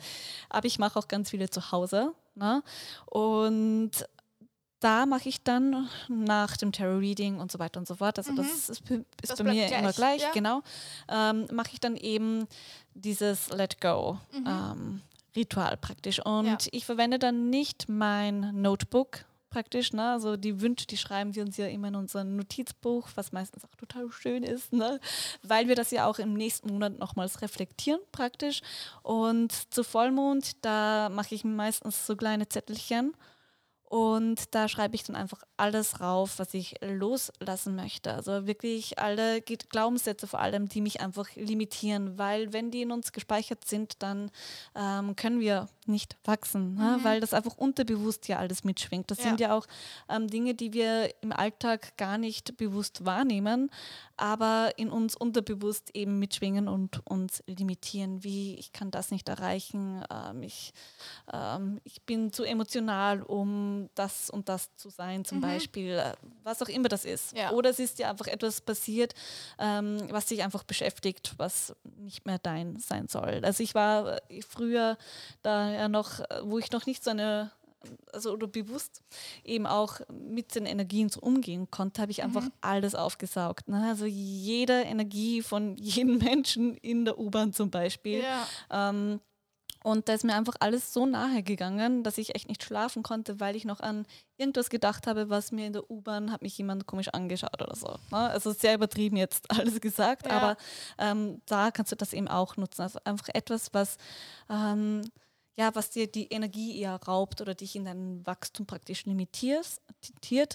Speaker 1: aber ich mache auch ganz viele zu Hause. Ne? Und da mache ich dann nach dem Tarot Reading und so weiter und so fort, also mhm. das ist, ist das bei mir gleich, immer gleich, ja. genau, ähm, mache ich dann eben dieses Let Go mhm. ähm, Ritual praktisch. Und ja. ich verwende dann nicht mein Notebook praktisch, ne? also die Wünsche, die schreiben wir uns ja immer in unser Notizbuch, was meistens auch total schön ist, ne? weil wir das ja auch im nächsten Monat nochmals reflektieren praktisch. Und zu Vollmond, da mache ich meistens so kleine Zettelchen und da schreibe ich dann einfach alles rauf, was ich loslassen möchte. Also wirklich alle Glaubenssätze vor allem, die mich einfach limitieren, weil wenn die in uns gespeichert sind, dann ähm, können wir nicht wachsen, ne? mhm. weil das einfach unterbewusst ja alles mitschwingt. Das ja. sind ja auch ähm, Dinge, die wir im Alltag gar nicht bewusst wahrnehmen, aber in uns unterbewusst eben mitschwingen und uns limitieren, wie ich kann das nicht erreichen, ähm, ich, ähm, ich bin zu emotional, um das und das zu sein, zum mhm. Beispiel, äh, was auch immer das ist. Ja. Oder es ist ja einfach etwas passiert, ähm, was dich einfach beschäftigt, was nicht mehr dein sein soll. Also ich war äh, früher da ja noch, äh, wo ich noch nicht so eine also oder bewusst eben auch mit den Energien so umgehen konnte, habe ich einfach mhm. alles aufgesaugt. Ne? Also jede Energie von [laughs] jedem Menschen in der U-Bahn zum Beispiel. Ja. Ähm, und da ist mir einfach alles so nahe gegangen, dass ich echt nicht schlafen konnte, weil ich noch an irgendwas gedacht habe, was mir in der U-Bahn hat mich jemand komisch angeschaut oder so. Ne? Also sehr übertrieben jetzt [laughs] alles gesagt, ja. aber ähm, da kannst du das eben auch nutzen. Also einfach etwas, was ähm, ja, was dir die Energie eher raubt oder dich in deinem Wachstum praktisch limitiert,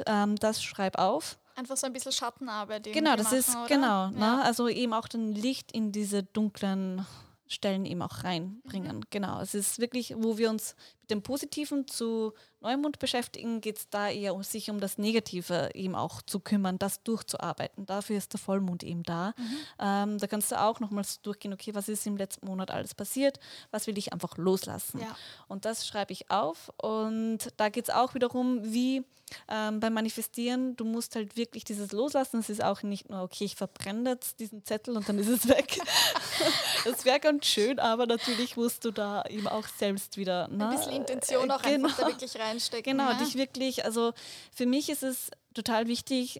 Speaker 1: ähm, das schreib auf.
Speaker 3: Einfach so ein bisschen Schattenarbeit.
Speaker 1: Genau, das machen, ist oder? genau. Ne? Ja. Ne? Also eben auch den Licht in diese dunklen Stellen eben auch reinbringen. Mhm. Genau. Es ist wirklich, wo wir uns mit dem Positiven zu Neumond beschäftigen, geht es da eher um sich um das Negative eben auch zu kümmern, das durchzuarbeiten. Dafür ist der Vollmond eben da. Mhm. Ähm, da kannst du auch nochmals durchgehen, okay, was ist im letzten Monat alles passiert, was will ich einfach loslassen. Ja. Und das schreibe ich auf. Und da geht es auch wiederum, wie ähm, beim Manifestieren, du musst halt wirklich dieses Loslassen. Es ist auch nicht nur, okay, ich verbrenne jetzt diesen Zettel und dann ist es weg. [laughs] das wäre ganz schön, aber natürlich musst du da eben auch selbst wieder.
Speaker 3: Ne? Ein bisschen Intention auch genau. einfach da wirklich reinstecken.
Speaker 1: Genau, ja? dich wirklich, also für mich ist es total wichtig,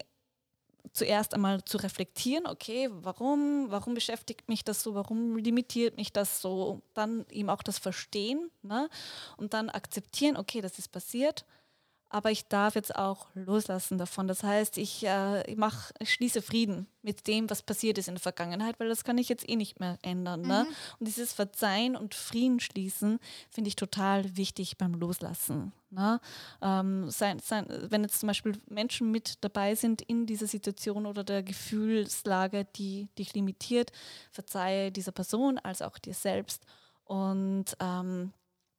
Speaker 1: zuerst einmal zu reflektieren, okay, warum, warum beschäftigt mich das so, warum limitiert mich das so, dann eben auch das Verstehen ne? und dann akzeptieren, okay, das ist passiert aber ich darf jetzt auch loslassen davon. Das heißt, ich, äh, ich, mach, ich schließe Frieden mit dem, was passiert ist in der Vergangenheit, weil das kann ich jetzt eh nicht mehr ändern. Ne? Mhm. Und dieses Verzeihen und Frieden schließen finde ich total wichtig beim Loslassen. Ne? Ähm, sein, sein, wenn jetzt zum Beispiel Menschen mit dabei sind in dieser Situation oder der Gefühlslage, die dich limitiert, verzeihe dieser Person als auch dir selbst und ähm,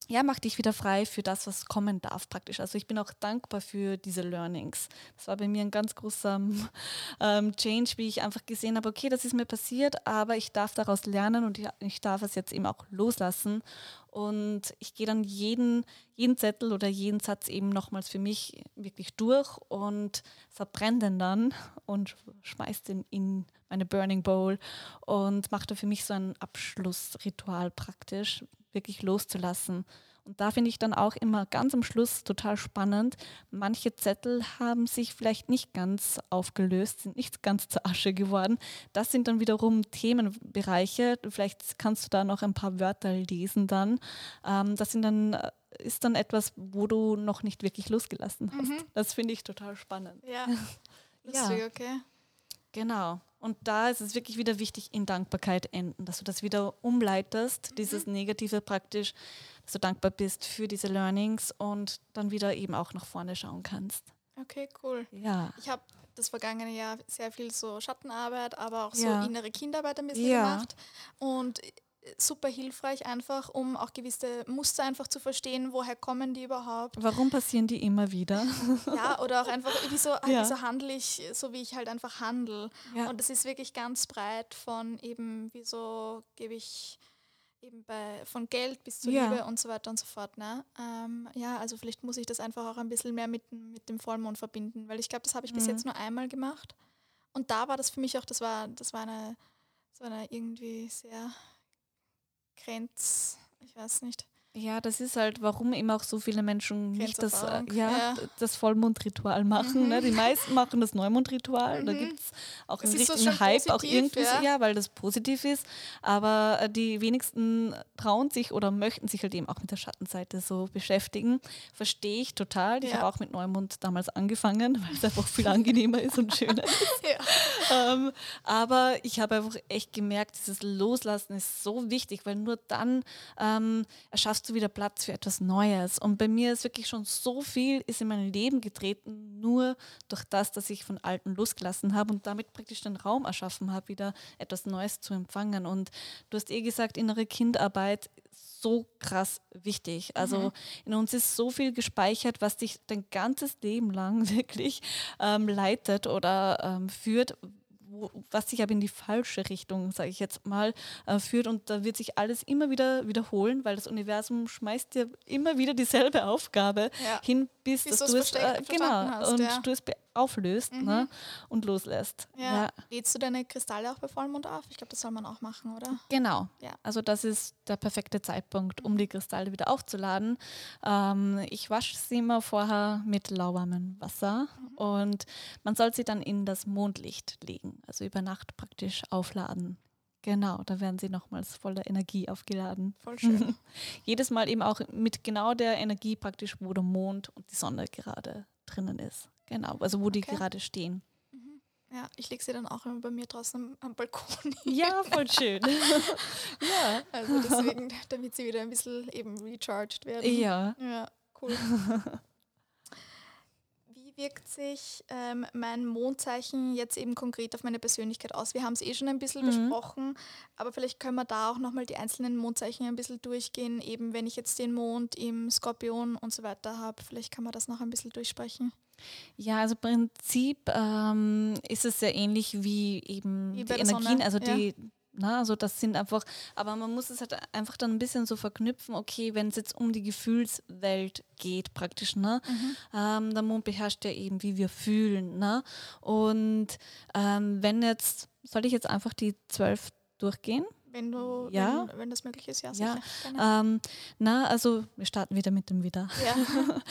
Speaker 1: ja, mach dich wieder frei für das, was kommen darf praktisch. Also ich bin auch dankbar für diese Learnings. Das war bei mir ein ganz großer ähm, Change, wie ich einfach gesehen habe, okay, das ist mir passiert, aber ich darf daraus lernen und ich, ich darf es jetzt eben auch loslassen. Und ich gehe dann jeden, jeden Zettel oder jeden Satz eben nochmals für mich wirklich durch und verbrenne den dann und schmeiße den in meine Burning Bowl und mache da für mich so ein Abschlussritual praktisch, wirklich loszulassen. Und da finde ich dann auch immer ganz am Schluss total spannend. Manche Zettel haben sich vielleicht nicht ganz aufgelöst, sind nicht ganz zur Asche geworden. Das sind dann wiederum Themenbereiche. Vielleicht kannst du da noch ein paar Wörter lesen dann. Ähm, das sind dann äh, ist dann etwas, wo du noch nicht wirklich losgelassen hast. Mhm. Das finde ich total spannend.
Speaker 3: Ja, [laughs] lustig, ja. okay.
Speaker 1: Genau. Und da ist es wirklich wieder wichtig, in Dankbarkeit enden, dass du das wieder umleitest, mhm. dieses Negative praktisch, dass du dankbar bist für diese Learnings und dann wieder eben auch nach vorne schauen kannst.
Speaker 3: Okay, cool.
Speaker 1: Ja.
Speaker 3: Ich habe das vergangene Jahr sehr viel so Schattenarbeit, aber auch so ja. innere Kinderarbeit ein bisschen ja. gemacht. Und super hilfreich, einfach um auch gewisse Muster einfach zu verstehen, woher kommen die überhaupt.
Speaker 1: Warum passieren die immer wieder? [laughs]
Speaker 3: Ja, oder auch einfach, wieso, ja. wieso handle ich so, wie ich halt einfach handle. Ja. Und das ist wirklich ganz breit von eben, wieso gebe ich eben bei, von Geld bis zur ja. Liebe und so weiter und so fort. Ne? Ähm, ja, also vielleicht muss ich das einfach auch ein bisschen mehr mit, mit dem Vollmond verbinden, weil ich glaube, das habe ich mhm. bis jetzt nur einmal gemacht. Und da war das für mich auch, das war, das war eine, so eine irgendwie sehr Grenz, ich weiß nicht.
Speaker 1: Ja, das ist halt, warum eben auch so viele Menschen nicht das, äh, ja, ja, das Vollmondritual machen. Mhm. Ne? Die meisten machen das Neumondritual. Mhm. Da gibt es auch einen richtigen so Hype, positiv, auch irgendwie, ja. ja. weil das positiv ist. Aber äh, die wenigsten trauen sich oder möchten sich halt eben auch mit der Schattenseite so beschäftigen. Verstehe ich total. Ich ja. habe auch mit Neumond damals angefangen, [laughs] weil es einfach viel angenehmer ist und schöner ist. [laughs] ähm, aber ich habe einfach echt gemerkt, dieses Loslassen ist so wichtig, weil nur dann ähm, erschaffst hast du wieder Platz für etwas Neues. Und bei mir ist wirklich schon so viel ist in mein Leben getreten, nur durch das, dass ich von Alten losgelassen habe und damit praktisch den Raum erschaffen habe, wieder etwas Neues zu empfangen. Und du hast eh gesagt, innere Kindarbeit so krass wichtig. Also mhm. in uns ist so viel gespeichert, was dich dein ganzes Leben lang [laughs] wirklich ähm, leitet oder ähm, führt, wo, was sich aber in die falsche Richtung, sage ich jetzt mal, äh, führt. Und da wird sich alles immer wieder wiederholen, weil das Universum schmeißt dir immer wieder dieselbe Aufgabe ja. hin, bis, bis dass du es äh, genau hast, und ja. du es auflöst mhm. ne, und loslässt.
Speaker 3: Ja. ja. Lädst du deine Kristalle auch bei Vollmond auf? Ich glaube, das soll man auch machen, oder?
Speaker 1: Genau. Ja. Also das ist der perfekte Zeitpunkt, um die Kristalle wieder aufzuladen. Ähm, ich wasche sie immer vorher mit lauwarmem Wasser mhm. und man soll sie dann in das Mondlicht legen, also über Nacht praktisch aufladen. Genau, da werden sie nochmals voller Energie aufgeladen.
Speaker 3: Voll schön. [laughs]
Speaker 1: Jedes Mal eben auch mit genau der Energie praktisch, wo der Mond und die Sonne gerade drinnen ist. Genau, also wo die gerade stehen.
Speaker 3: Mhm. Ja, ich lege sie dann auch immer bei mir draußen am Balkon. [laughs]
Speaker 1: Ja, voll schön. [laughs]
Speaker 3: ja. Also deswegen, damit sie wieder ein bisschen eben recharged werden.
Speaker 1: Ja.
Speaker 3: Ja, cool. Wie wirkt sich ähm, mein Mondzeichen jetzt eben konkret auf meine Persönlichkeit aus? Wir haben es eh schon ein bisschen mhm. besprochen, aber vielleicht können wir da auch nochmal die einzelnen Mondzeichen ein bisschen durchgehen. Eben wenn ich jetzt den Mond im Skorpion und so weiter habe, vielleicht kann man das noch ein bisschen durchsprechen.
Speaker 1: Ja, also im Prinzip ähm, ist es sehr ähnlich wie eben wie die Energien, Sonne. also ja. die na, also das sind einfach, aber man muss es halt einfach dann ein bisschen so verknüpfen, okay, wenn es jetzt um die Gefühlswelt geht praktisch, ne? Mhm. Ähm, der Mond beherrscht ja eben, wie wir fühlen, ne? Und ähm, wenn jetzt, soll ich jetzt einfach die zwölf durchgehen?
Speaker 3: Wenn du, ja. wenn, wenn das möglich ist, ja,
Speaker 1: sicher. Ja. Ähm, na, also wir starten wieder mit dem Widder. Ja.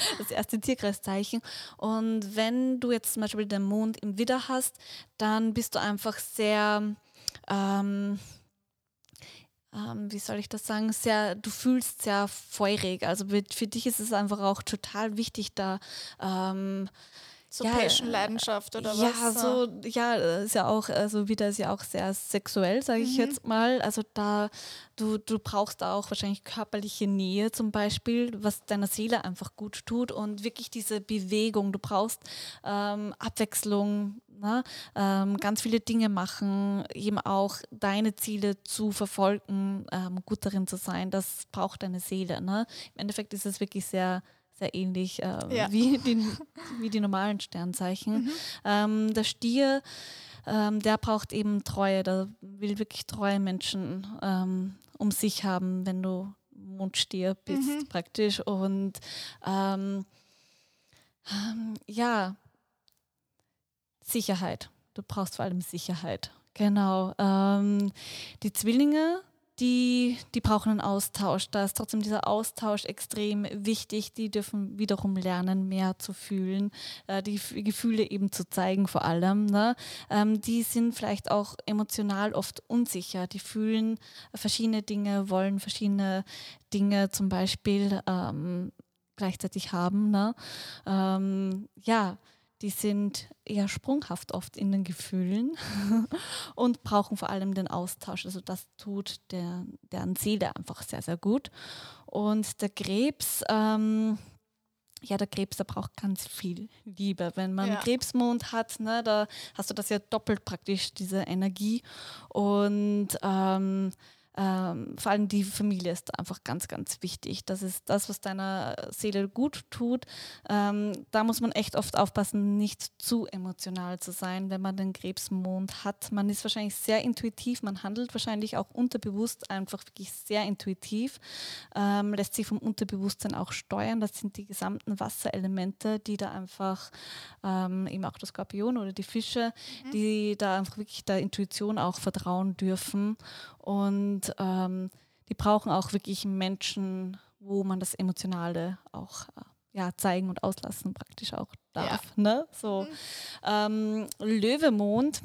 Speaker 1: [laughs] das erste Tierkreiszeichen. Und wenn du jetzt zum Beispiel den Mond im Widder hast, dann bist du einfach sehr, ähm, ähm, wie soll ich das sagen, sehr, du fühlst sehr feurig. Also für dich ist es einfach auch total wichtig, da ähm,
Speaker 3: so ja, Passion-Leidenschaft oder
Speaker 1: ja,
Speaker 3: was?
Speaker 1: So, ja, ist ja auch, also wieder ist ja auch sehr sexuell, sage ich mhm. jetzt mal. Also da, du, du brauchst auch wahrscheinlich körperliche Nähe zum Beispiel, was deiner Seele einfach gut tut und wirklich diese Bewegung. Du brauchst ähm, Abwechslung, ne? ähm, ganz viele Dinge machen, eben auch deine Ziele zu verfolgen, ähm, gut darin zu sein, das braucht deine Seele. Ne? Im Endeffekt ist es wirklich sehr sehr ähnlich äh, ja. wie, [laughs] die, wie die normalen Sternzeichen. Mhm. Ähm, der Stier, ähm, der braucht eben Treue, der will wirklich treue Menschen ähm, um sich haben, wenn du Mondstier bist mhm. praktisch. Und ähm, ähm, ja, Sicherheit. Du brauchst vor allem Sicherheit. Genau. Ähm, die Zwillinge, die, die brauchen einen Austausch. Da ist trotzdem dieser Austausch extrem wichtig. Die dürfen wiederum lernen, mehr zu fühlen, äh, die Gefühle eben zu zeigen vor allem. Ne? Ähm, die sind vielleicht auch emotional oft unsicher. Die fühlen verschiedene Dinge, wollen verschiedene Dinge zum Beispiel ähm, gleichzeitig haben. Ne? Ähm, ja, die sind eher sprunghaft oft in den Gefühlen [laughs] und brauchen vor allem den Austausch. Also das tut der, deren Seele einfach sehr, sehr gut. Und der Krebs, ähm, ja, der Krebs, der braucht ganz viel Liebe. Wenn man ja. Krebsmond hat, ne, da hast du das ja doppelt praktisch, diese Energie. Und ähm, ähm, vor allem die Familie ist einfach ganz, ganz wichtig. Das ist das, was deiner Seele gut tut. Ähm, da muss man echt oft aufpassen, nicht zu emotional zu sein, wenn man den Krebsmond hat. Man ist wahrscheinlich sehr intuitiv, man handelt wahrscheinlich auch unterbewusst einfach wirklich sehr intuitiv, ähm, lässt sich vom Unterbewusstsein auch steuern. Das sind die gesamten Wasserelemente, die da einfach, ähm, eben auch der Skorpion oder die Fische, mhm. die da einfach wirklich der Intuition auch vertrauen dürfen. Und ähm, die brauchen auch wirklich Menschen, wo man das Emotionale auch äh, ja, zeigen und auslassen praktisch auch darf. Ja. Ne? So. Mhm. Ähm, Löwemond.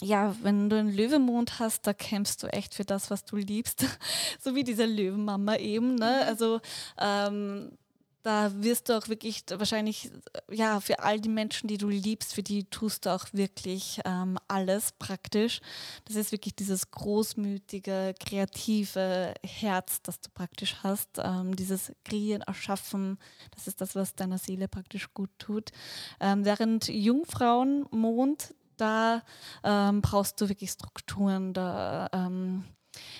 Speaker 1: Ja, wenn du einen Löwemond hast, da kämpfst du echt für das, was du liebst. [laughs] so wie diese Löwenmama eben. Ne? Mhm. Also ähm, da wirst du auch wirklich wahrscheinlich, ja, für all die Menschen, die du liebst, für die tust du auch wirklich ähm, alles praktisch. Das ist wirklich dieses großmütige, kreative Herz, das du praktisch hast. Ähm, dieses Kreieren, Erschaffen, das ist das, was deiner Seele praktisch gut tut. Ähm, während Jungfrauenmond, da ähm, brauchst du wirklich Strukturen, da ähm,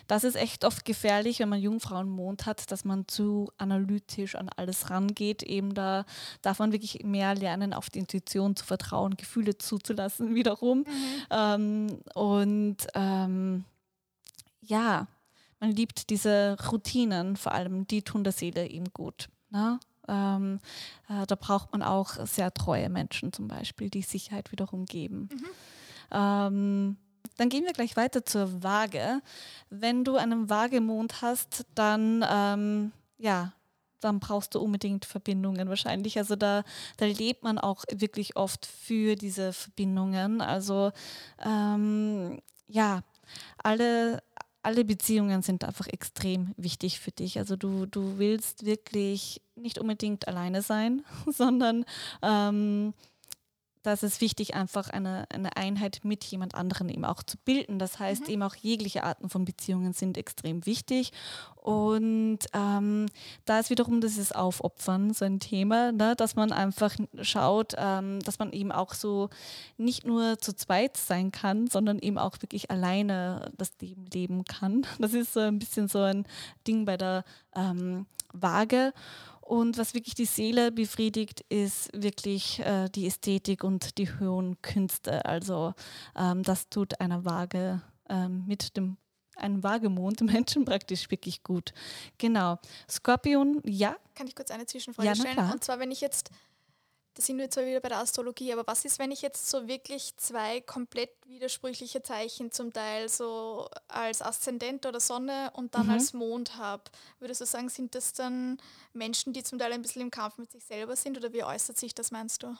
Speaker 1: das ist echt oft gefährlich, wenn man Jungfrauenmond hat, dass man zu analytisch an alles rangeht. Eben da darf man wirklich mehr lernen, auf die Intuition zu vertrauen, Gefühle zuzulassen [laughs] wiederum. Mhm. Ähm, und ähm, ja, man liebt diese Routinen, vor allem die tun der Seele eben gut. Ne? Ähm, äh, da braucht man auch sehr treue Menschen zum Beispiel, die Sicherheit wiederum geben. Mhm. Ähm, dann gehen wir gleich weiter zur Waage. Wenn du einen Waagemond hast, dann ähm, ja, dann brauchst du unbedingt Verbindungen wahrscheinlich. Also da, da lebt man auch wirklich oft für diese Verbindungen. Also ähm, ja, alle, alle Beziehungen sind einfach extrem wichtig für dich. Also du, du willst wirklich nicht unbedingt alleine sein, [laughs] sondern ähm, das ist wichtig, einfach eine, eine Einheit mit jemand anderem eben auch zu bilden. Das heißt, mhm. eben auch jegliche Arten von Beziehungen sind extrem wichtig. Und ähm, da ist wiederum dieses Aufopfern so ein Thema, ne? dass man einfach schaut, ähm, dass man eben auch so nicht nur zu zweit sein kann, sondern eben auch wirklich alleine das Leben leben kann. Das ist so ein bisschen so ein Ding bei der ähm, Waage. Und was wirklich die Seele befriedigt, ist wirklich äh, die Ästhetik und die hohen Künste. Also ähm, das tut einer Waage ähm, mit dem einem Waagemond [laughs] Menschen praktisch wirklich gut. Genau. Skorpion, ja.
Speaker 3: Kann ich kurz eine Zwischenfrage ja, stellen? Und zwar, wenn ich jetzt da sind wir jetzt wieder bei der Astrologie, aber was ist, wenn ich jetzt so wirklich zwei komplett widersprüchliche Zeichen zum Teil so als Aszendent oder Sonne und dann mhm. als Mond habe? Würdest du sagen, sind das dann Menschen, die zum Teil ein bisschen im Kampf mit sich selber sind oder wie äußert sich das, meinst du?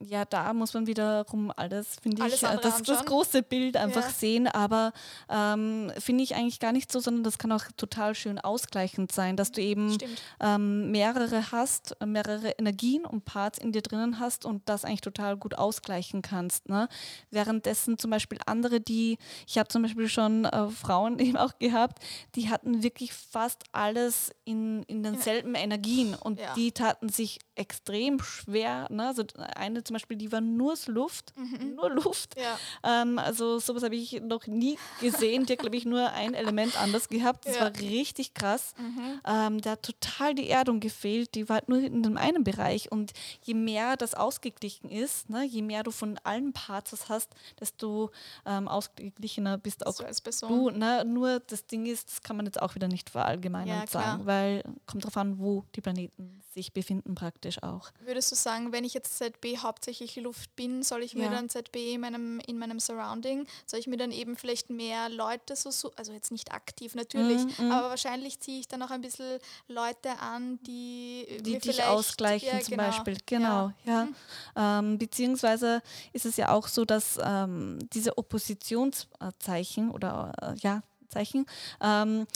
Speaker 1: Ja, da muss man wiederum alles, finde ich, äh, das, das, große Bild einfach ja. sehen. Aber ähm, finde ich eigentlich gar nicht so, sondern das kann auch total schön ausgleichend sein, dass du eben ähm, mehrere hast, mehrere Energien und Parts in dir drinnen hast und das eigentlich total gut ausgleichen kannst. Ne? Währenddessen zum Beispiel andere, die, ich habe zum Beispiel schon äh, Frauen [laughs] eben auch gehabt, die hatten wirklich fast alles in, in denselben ja. Energien und ja. die taten sich extrem schwer. Ne? Also eine zum Beispiel, die war nur Luft, mhm. nur Luft. Ja. Ähm, also sowas habe ich noch nie gesehen. Die hat, glaube ich, nur ein Element anders gehabt. Das ja. war richtig krass. Mhm. Ähm, der hat total die Erdung gefehlt. Die war halt nur in dem einen Bereich. Und je mehr das ausgeglichen ist, ne, je mehr du von allen Parts hast, desto ähm, ausgeglichener bist auch so du. Ne? Nur das Ding ist, das kann man jetzt auch wieder nicht verallgemeinern ja, sagen, weil kommt darauf an, wo die Planeten sich befinden praktisch auch.
Speaker 3: Würdest du sagen, wenn ich jetzt ZB hauptsächlich Luft bin, soll ich mir ja. dann ZB in meinem, in meinem Surrounding, soll ich mir dann eben vielleicht mehr Leute so, also jetzt nicht aktiv natürlich, mm, mm. aber wahrscheinlich ziehe ich dann auch ein bisschen Leute an, die
Speaker 1: die dich ausgleichen ja, zum genau. Beispiel. Genau, ja. ja. Mhm. Ähm, beziehungsweise ist es ja auch so, dass ähm, diese Oppositionszeichen oder äh, ja, Zeichen ähm,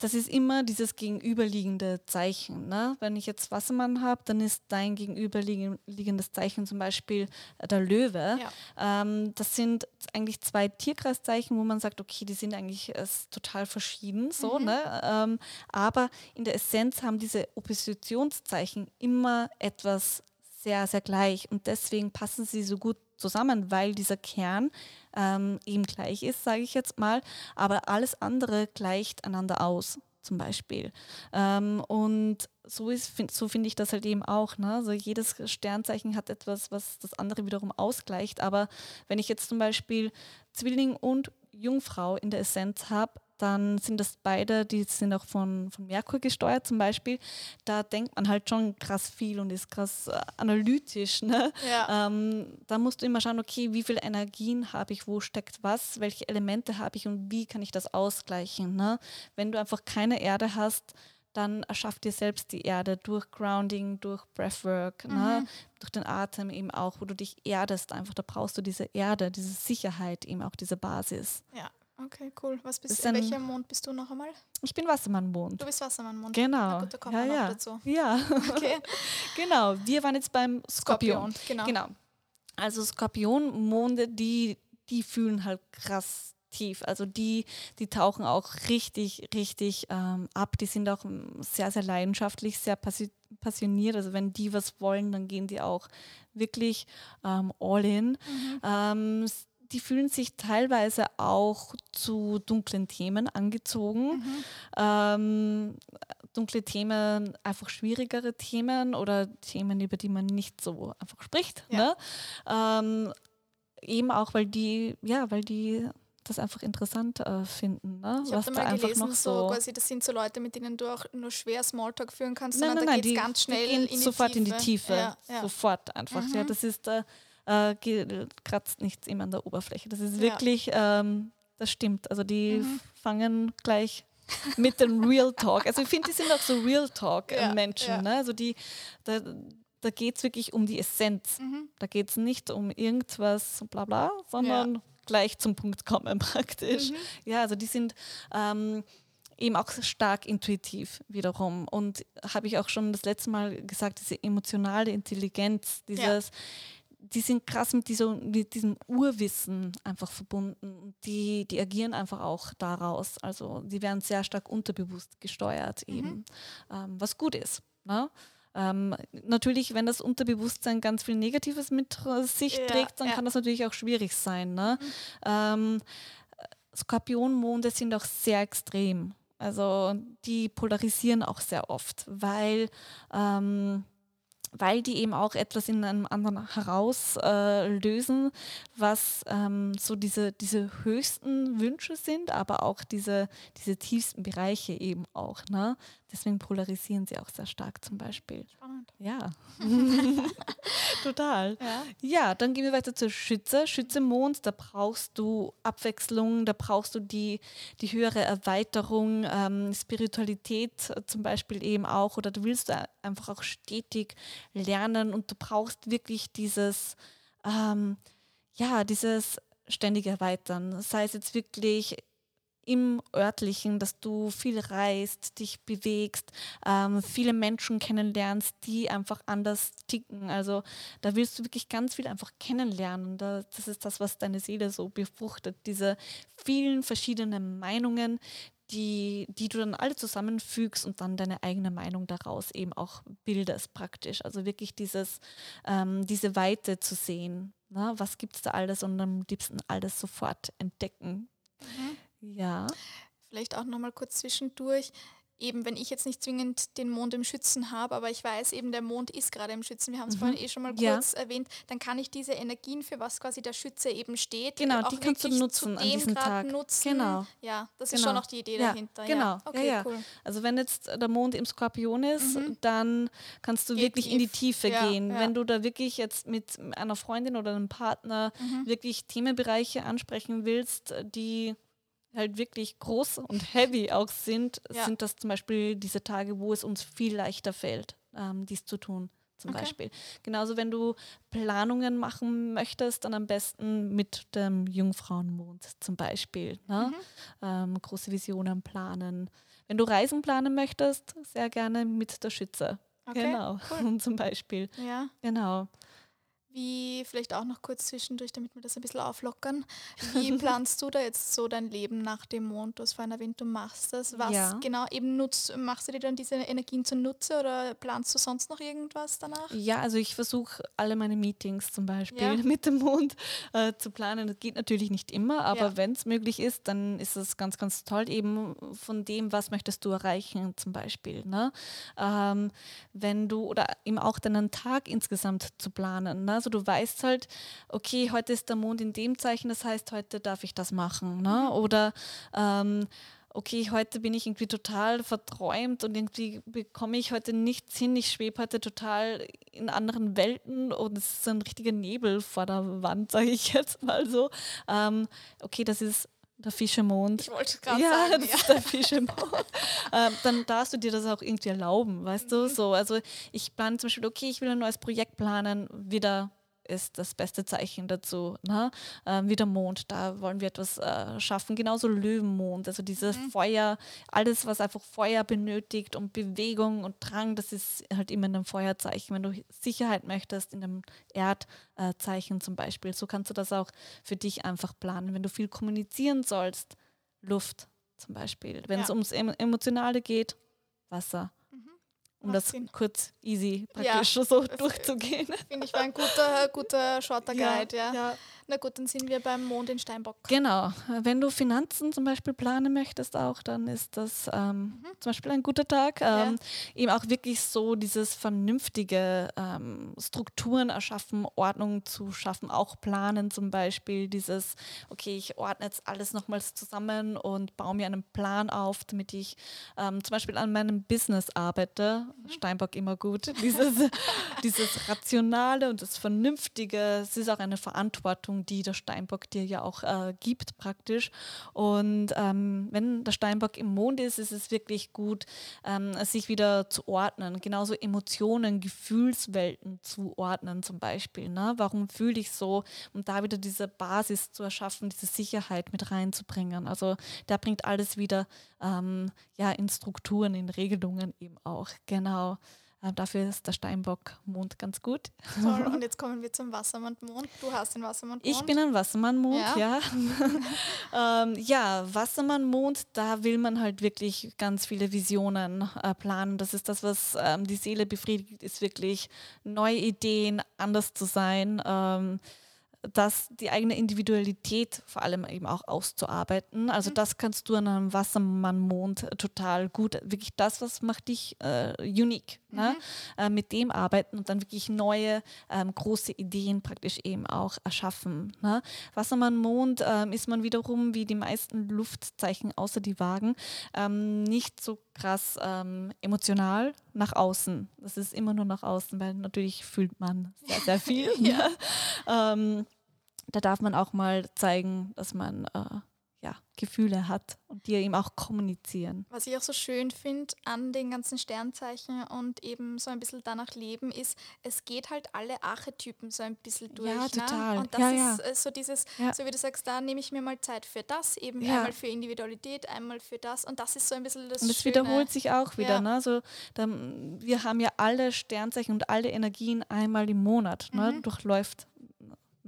Speaker 1: das ist immer dieses gegenüberliegende Zeichen. Ne? Wenn ich jetzt Wassermann habe, dann ist dein gegenüberliegendes Zeichen zum Beispiel äh, der Löwe. Ja. Ähm, das sind eigentlich zwei Tierkreiszeichen, wo man sagt, okay, die sind eigentlich äh, total verschieden. So, mhm. ne? Ähm, aber in der Essenz haben diese Oppositionszeichen immer etwas sehr, sehr gleich. Und deswegen passen sie so gut zusammen, weil dieser Kern ähm, eben gleich ist, sage ich jetzt mal, aber alles andere gleicht einander aus, zum Beispiel. Ähm, und so, so finde ich das halt eben auch. Ne? Also jedes Sternzeichen hat etwas, was das andere wiederum ausgleicht. Aber wenn ich jetzt zum Beispiel Zwilling und Jungfrau in der Essenz habe, dann sind das beide, die sind auch von, von Merkur gesteuert zum Beispiel. Da denkt man halt schon krass viel und ist krass äh, analytisch. Ne? Ja. Ähm, da musst du immer schauen, okay, wie viele Energien habe ich, wo steckt was, welche Elemente habe ich und wie kann ich das ausgleichen. Ne? Wenn du einfach keine Erde hast, dann erschaff dir selbst die Erde durch Grounding, durch Breathwork, ne? mhm. ne? durch den Atem eben auch, wo du dich erdest. Einfach, da brauchst du diese Erde, diese Sicherheit, eben auch diese Basis.
Speaker 3: Ja. Okay, cool. Was bist du? Welcher Mond bist du noch einmal?
Speaker 1: Ich bin Wassermannmond.
Speaker 3: Du bist Wassermannmond.
Speaker 1: Genau.
Speaker 3: Gut, da kommen
Speaker 1: ja,
Speaker 3: wir
Speaker 1: ja.
Speaker 3: noch dazu.
Speaker 1: Ja. [laughs] Okay. [laughs] genau. Wir waren jetzt beim Skorpion. Skorpion. Genau. genau. Also Skorpionmonde, die, die fühlen halt krass tief. Also die, die tauchen auch richtig, richtig ähm, ab. Die sind auch sehr, sehr leidenschaftlich, sehr passioniert. Also wenn die was wollen, dann gehen die auch wirklich ähm, all in. Mhm. Ähm, die fühlen sich teilweise auch zu dunklen Themen angezogen. Mhm. Ähm, dunkle Themen, einfach schwierigere Themen oder Themen, über die man nicht so einfach spricht. Ja. Ne? Ähm, eben auch, weil die, ja, weil die das einfach interessant äh, finden. Ne?
Speaker 3: Ich habe da mal gelesen, noch so, quasi, das sind so Leute, mit denen du auch nur schwer Smalltalk führen kannst,
Speaker 1: nein,
Speaker 3: sondern
Speaker 1: nein,
Speaker 3: da geht es ganz schnell in
Speaker 1: die sofort Tiefe. in die Tiefe. Ja, ja. Sofort einfach. Mhm. Ja, das ist äh, äh, kratzt nichts immer an der Oberfläche. Das ist wirklich, ja. ähm, das stimmt. Also die mhm. fangen gleich mit dem Real Talk. Also ich finde, die sind auch so Real Talk-Menschen. Ja, ja. ne? Also die, da, da geht es wirklich um die Essenz. Mhm. Da geht es nicht um irgendwas bla bla, sondern ja. gleich zum Punkt kommen [laughs] praktisch. Mhm. Ja, also die sind ähm, eben auch stark intuitiv wiederum. Und habe ich auch schon das letzte Mal gesagt, diese emotionale Intelligenz, dieses die sind krass mit, dieser, mit diesem Urwissen einfach verbunden. Die, die agieren einfach auch daraus. Also die werden sehr stark unterbewusst gesteuert mhm. eben, ähm, was gut ist. Ne? Ähm, natürlich, wenn das Unterbewusstsein ganz viel Negatives mit sich ja, trägt, dann ja. kann das natürlich auch schwierig sein. Ne? Mhm. Ähm, Skorpionmonde sind auch sehr extrem. Also die polarisieren auch sehr oft, weil ähm, weil die eben auch etwas in einem anderen herauslösen, äh, was ähm, so diese, diese höchsten Wünsche sind, aber auch diese, diese tiefsten Bereiche eben auch. Ne? Deswegen polarisieren sie auch sehr stark zum Beispiel.
Speaker 3: Spannend.
Speaker 1: Ja. [laughs] Total. Ja. ja, dann gehen wir weiter zur Schütze. Schütze-Mond, da brauchst du Abwechslung, da brauchst du die, die höhere Erweiterung, ähm, Spiritualität zum Beispiel eben auch, oder du willst einfach auch stetig lernen und du brauchst wirklich dieses, ähm, ja, dieses ständige Erweitern. Sei es jetzt wirklich im örtlichen, dass du viel reist, dich bewegst, ähm, viele Menschen kennenlernst, die einfach anders ticken. Also da willst du wirklich ganz viel einfach kennenlernen. Da, das ist das, was deine Seele so befruchtet. Diese vielen verschiedenen Meinungen, die, die du dann alle zusammenfügst und dann deine eigene Meinung daraus eben auch bildest praktisch. Also wirklich dieses, ähm, diese Weite zu sehen. Na, was gibt es da alles und am liebsten alles sofort entdecken. Mhm. Ja.
Speaker 3: Vielleicht auch nochmal kurz zwischendurch eben, wenn ich jetzt nicht zwingend den Mond im Schützen habe, aber ich weiß eben, der Mond ist gerade im Schützen, wir haben es mhm. vorhin eh schon mal kurz ja. erwähnt, dann kann ich diese Energien, für was quasi der Schütze eben steht,
Speaker 1: genau, die kannst du nutzen an diesem Tag.
Speaker 3: Nutzen. Genau. Ja, das genau. ist schon auch die Idee ja. dahinter.
Speaker 1: Genau. Ja. Okay, ja, cool. Also wenn jetzt der Mond im Skorpion ist, mhm. dann kannst du Geht wirklich tief. in die Tiefe gehen. Wenn du da wirklich jetzt mit einer Freundin oder einem Partner mhm. wirklich Themenbereiche ansprechen willst, die halt wirklich groß und heavy auch sind, ja. sind das zum Beispiel diese Tage, wo es uns viel leichter fällt, ähm, dies zu tun. Zum okay. Beispiel. Genauso, wenn du Planungen machen möchtest, dann am besten mit dem Jungfrauenmond zum Beispiel. Ne? Mhm. Ähm, große Visionen planen. Wenn du Reisen planen möchtest, sehr gerne mit der Schütze. Okay, genau, cool. [laughs] zum Beispiel. Ja. Genau.
Speaker 3: Wie, vielleicht auch noch kurz zwischendurch, damit wir das ein bisschen auflockern. Wie [laughs] planst du da jetzt so dein Leben nach dem Mond? Du hast vorhin erwähnt, du machst das. Was ja. genau eben nutzt, machst du dir dann diese Energien zunutze oder planst du sonst noch irgendwas danach?
Speaker 1: Ja, also ich versuche alle meine Meetings zum Beispiel ja. [laughs] mit dem Mond äh, zu planen. Das geht natürlich nicht immer, aber ja. wenn es möglich ist, dann ist es ganz, ganz toll, eben von dem, was möchtest du erreichen, zum Beispiel. Ne? Ähm, wenn du, oder eben auch deinen Tag insgesamt zu planen. Ne? Also du weißt halt, okay, heute ist der Mond in dem Zeichen, das heißt, heute darf ich das machen. Ne? Mhm. Oder ähm, okay, heute bin ich irgendwie total verträumt und irgendwie bekomme ich heute nichts hin. Ich schwebe heute total in anderen Welten und es ist ein richtiger Nebel vor der Wand, [laughs] sage ich jetzt mal so. Ähm, okay, das ist der Fischemond.
Speaker 3: Ich wollte gerade ja, sagen.
Speaker 1: Das ja, ist der Fischemond. [laughs] ähm, dann darfst du dir das auch irgendwie erlauben, weißt mhm. du? So, also ich plane zum Beispiel, okay, ich will ein neues Projekt planen, wieder ist das beste Zeichen dazu. Ne? Ähm, wie der Mond, da wollen wir etwas äh, schaffen. Genauso Löwenmond, also dieses mhm. Feuer, alles, was einfach Feuer benötigt und Bewegung und Drang, das ist halt immer in einem Feuerzeichen. Wenn du Sicherheit möchtest, in einem Erdzeichen äh, zum Beispiel, so kannst du das auch für dich einfach planen. Wenn du viel kommunizieren sollst, Luft zum Beispiel. Wenn es ja. ums Emotionale geht, Wasser um das Sinn. kurz easy praktisch ja, so [laughs] durchzugehen.
Speaker 3: Finde ich war ein guter, guter Shorter Guide, ja. ja. Na gut, dann sind wir beim Mond in Steinbock.
Speaker 1: Genau. Wenn du Finanzen zum Beispiel planen möchtest auch, dann ist das ähm, mhm. zum Beispiel ein guter Tag. Ähm, ja. Eben auch wirklich so dieses vernünftige ähm, Strukturen erschaffen, Ordnung zu schaffen, auch planen zum Beispiel. Dieses, okay, ich ordne jetzt alles nochmals zusammen und baue mir einen Plan auf, damit ich ähm, zum Beispiel an meinem Business arbeite. Mhm. Steinbock immer gut. Dieses, [laughs] dieses Rationale und das Vernünftige, es ist auch eine Verantwortung die der Steinbock dir ja auch äh, gibt praktisch. Und ähm, wenn der Steinbock im Mond ist, ist es wirklich gut, ähm, sich wieder zu ordnen. Genauso Emotionen, Gefühlswelten zu ordnen zum Beispiel. Ne? Warum fühle ich so? Und da wieder diese Basis zu erschaffen, diese Sicherheit mit reinzubringen. Also der bringt alles wieder ähm, ja, in Strukturen, in Regelungen eben auch. Genau. Äh, dafür ist der Steinbock-Mond ganz gut.
Speaker 3: Toll, [laughs] und jetzt kommen wir zum Wassermann-Mond. Du hast den Wassermann-Mond.
Speaker 1: Ich bin ein Wassermann-Mond, ja. Ja. [laughs] ähm, ja, Wassermann-Mond, da will man halt wirklich ganz viele Visionen äh, planen. Das ist das, was ähm, die Seele befriedigt, ist wirklich neue Ideen, anders zu sein. Ähm, das, die eigene Individualität vor allem eben auch auszuarbeiten. Also mhm. das kannst du an einem Wassermann-Mond total gut, wirklich das, was macht dich äh, unique, ne? mhm. ne? äh, mit dem arbeiten und dann wirklich neue, ähm, große Ideen praktisch eben auch erschaffen. Ne? Wassermann-Mond ähm, ist man wiederum, wie die meisten Luftzeichen außer die Wagen, ähm, nicht so krass ähm, emotional nach außen. Das ist immer nur nach außen, weil natürlich fühlt man sehr, sehr [laughs] viel. ja. Ne? ähm, da darf man auch mal zeigen, dass man äh, Gefühle hat und die ihm auch kommunizieren.
Speaker 3: Was ich auch so schön finde an den ganzen Sternzeichen und eben so ein bisschen danach leben, ist, es geht halt alle Archetypen so ein bisschen durch. Ja, ne?
Speaker 1: total.
Speaker 3: Ne? Und das
Speaker 1: ja,
Speaker 3: ist ja. Äh, so dieses, ja. so wie du sagst, da nehme ich mir mal Zeit für das, eben einmal für Individualität, einmal für das und das ist so ein bisschen das
Speaker 1: Und es wiederholt sich auch wieder. Ne? Also, da, wir haben ja alle Sternzeichen und alle Energien einmal im Monat, ne? mhm. durchläuft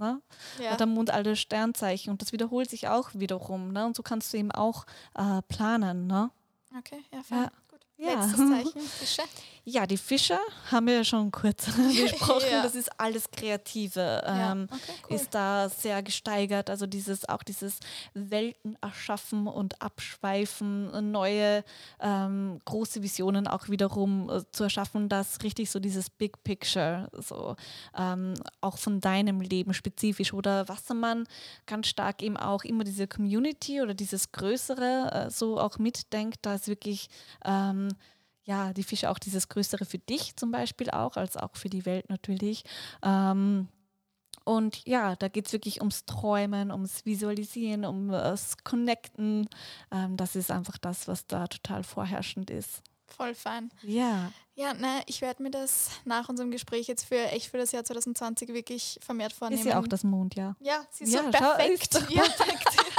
Speaker 1: Ne? Ja. Der Mond alle Sternzeichen und das wiederholt sich auch wiederum. Ne? Und so kannst du eben auch äh, planen. Ne?
Speaker 3: Okay, ja, fein.
Speaker 1: Ja. Ja. Letztes Zeichen, Fische. Ja, die Fische haben wir ja schon kurz [laughs] besprochen. ja. Das ist alles Kreative. Ähm, okay, cool. Ist da sehr gesteigert. Also dieses auch dieses Welten erschaffen und abschweifen, neue ähm, große Visionen auch wiederum äh, zu erschaffen, dass richtig so dieses Big Picture, so ähm, auch von deinem Leben spezifisch. Oder Wassermann ganz stark eben auch immer diese Community oder dieses Größere äh, so auch mitdenkt, da ist wirklich ähm, ja, die Fische auch dieses Größere für dich zum Beispiel auch, als auch für die Welt natürlich. Ähm, und ja, da geht es wirklich ums Träumen, ums Visualisieren, um das Connecten. Ähm, das ist einfach das, was da total vorherrschend ist.
Speaker 3: Voll fein.
Speaker 1: Ja.
Speaker 3: Ja, nein, ich werde mir das nach unserem Gespräch jetzt für echt für das Jahr 2020 wirklich vermehrt vornehmen.
Speaker 1: Ist ja auch das Mondjahr.
Speaker 3: Ja, sie ist ja, so perfekt. Schau, ist ja. perfekt. [laughs]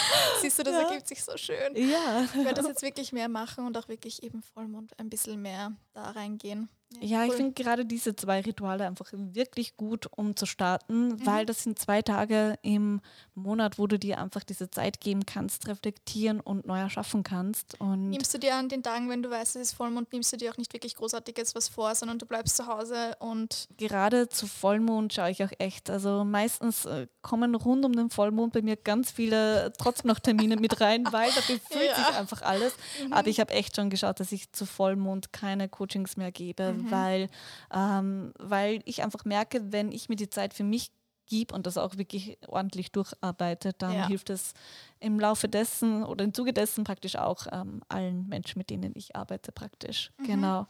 Speaker 3: [laughs] Siehst du, das ja. ergibt sich so schön.
Speaker 1: Ja.
Speaker 3: Ich werde das jetzt wirklich mehr machen und auch wirklich eben Vollmond ein bisschen mehr da reingehen.
Speaker 1: Ja, cool. ich finde gerade diese zwei Rituale einfach wirklich gut, um zu starten, mhm. weil das sind zwei Tage im Monat, wo du dir einfach diese Zeit geben kannst, reflektieren und neu erschaffen kannst. Und
Speaker 3: nimmst du dir an den Tagen, wenn du weißt, es ist Vollmond, nimmst du dir auch nicht wirklich großartiges was vor, sondern du bleibst zu Hause und.
Speaker 1: Gerade zu Vollmond schaue ich auch echt. Also meistens äh, kommen rund um den Vollmond bei mir ganz viele trotzdem noch Termine mit rein, [laughs] weil da befüllt ja. sich einfach alles. Mhm. Aber ich habe echt schon geschaut, dass ich zu Vollmond keine Coachings mehr gebe, mhm. Weil, ähm, weil ich einfach merke, wenn ich mir die Zeit für mich gebe und das auch wirklich ordentlich durcharbeite, dann ja. hilft es im Laufe dessen oder im Zuge dessen praktisch auch ähm, allen Menschen, mit denen ich arbeite, praktisch. Mhm. Genau.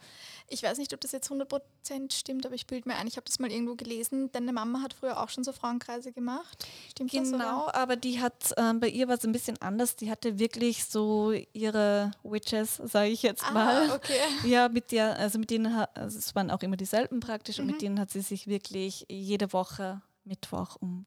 Speaker 3: Ich weiß nicht, ob das jetzt 100% stimmt, aber ich bilde mir ein, ich habe das mal irgendwo gelesen. Deine Mama hat früher auch schon so Frauenkreise gemacht.
Speaker 1: Stimmt genau, das? Genau, aber die hat, ähm, bei ihr war es ein bisschen anders. Die hatte wirklich so ihre Witches, sage ich jetzt ah, mal.
Speaker 3: Okay. [laughs]
Speaker 1: Ja, mit der, also mit denen, also es waren auch immer dieselben praktisch mhm. und mit mhm. denen hat sie sich wirklich jede Woche Mittwoch um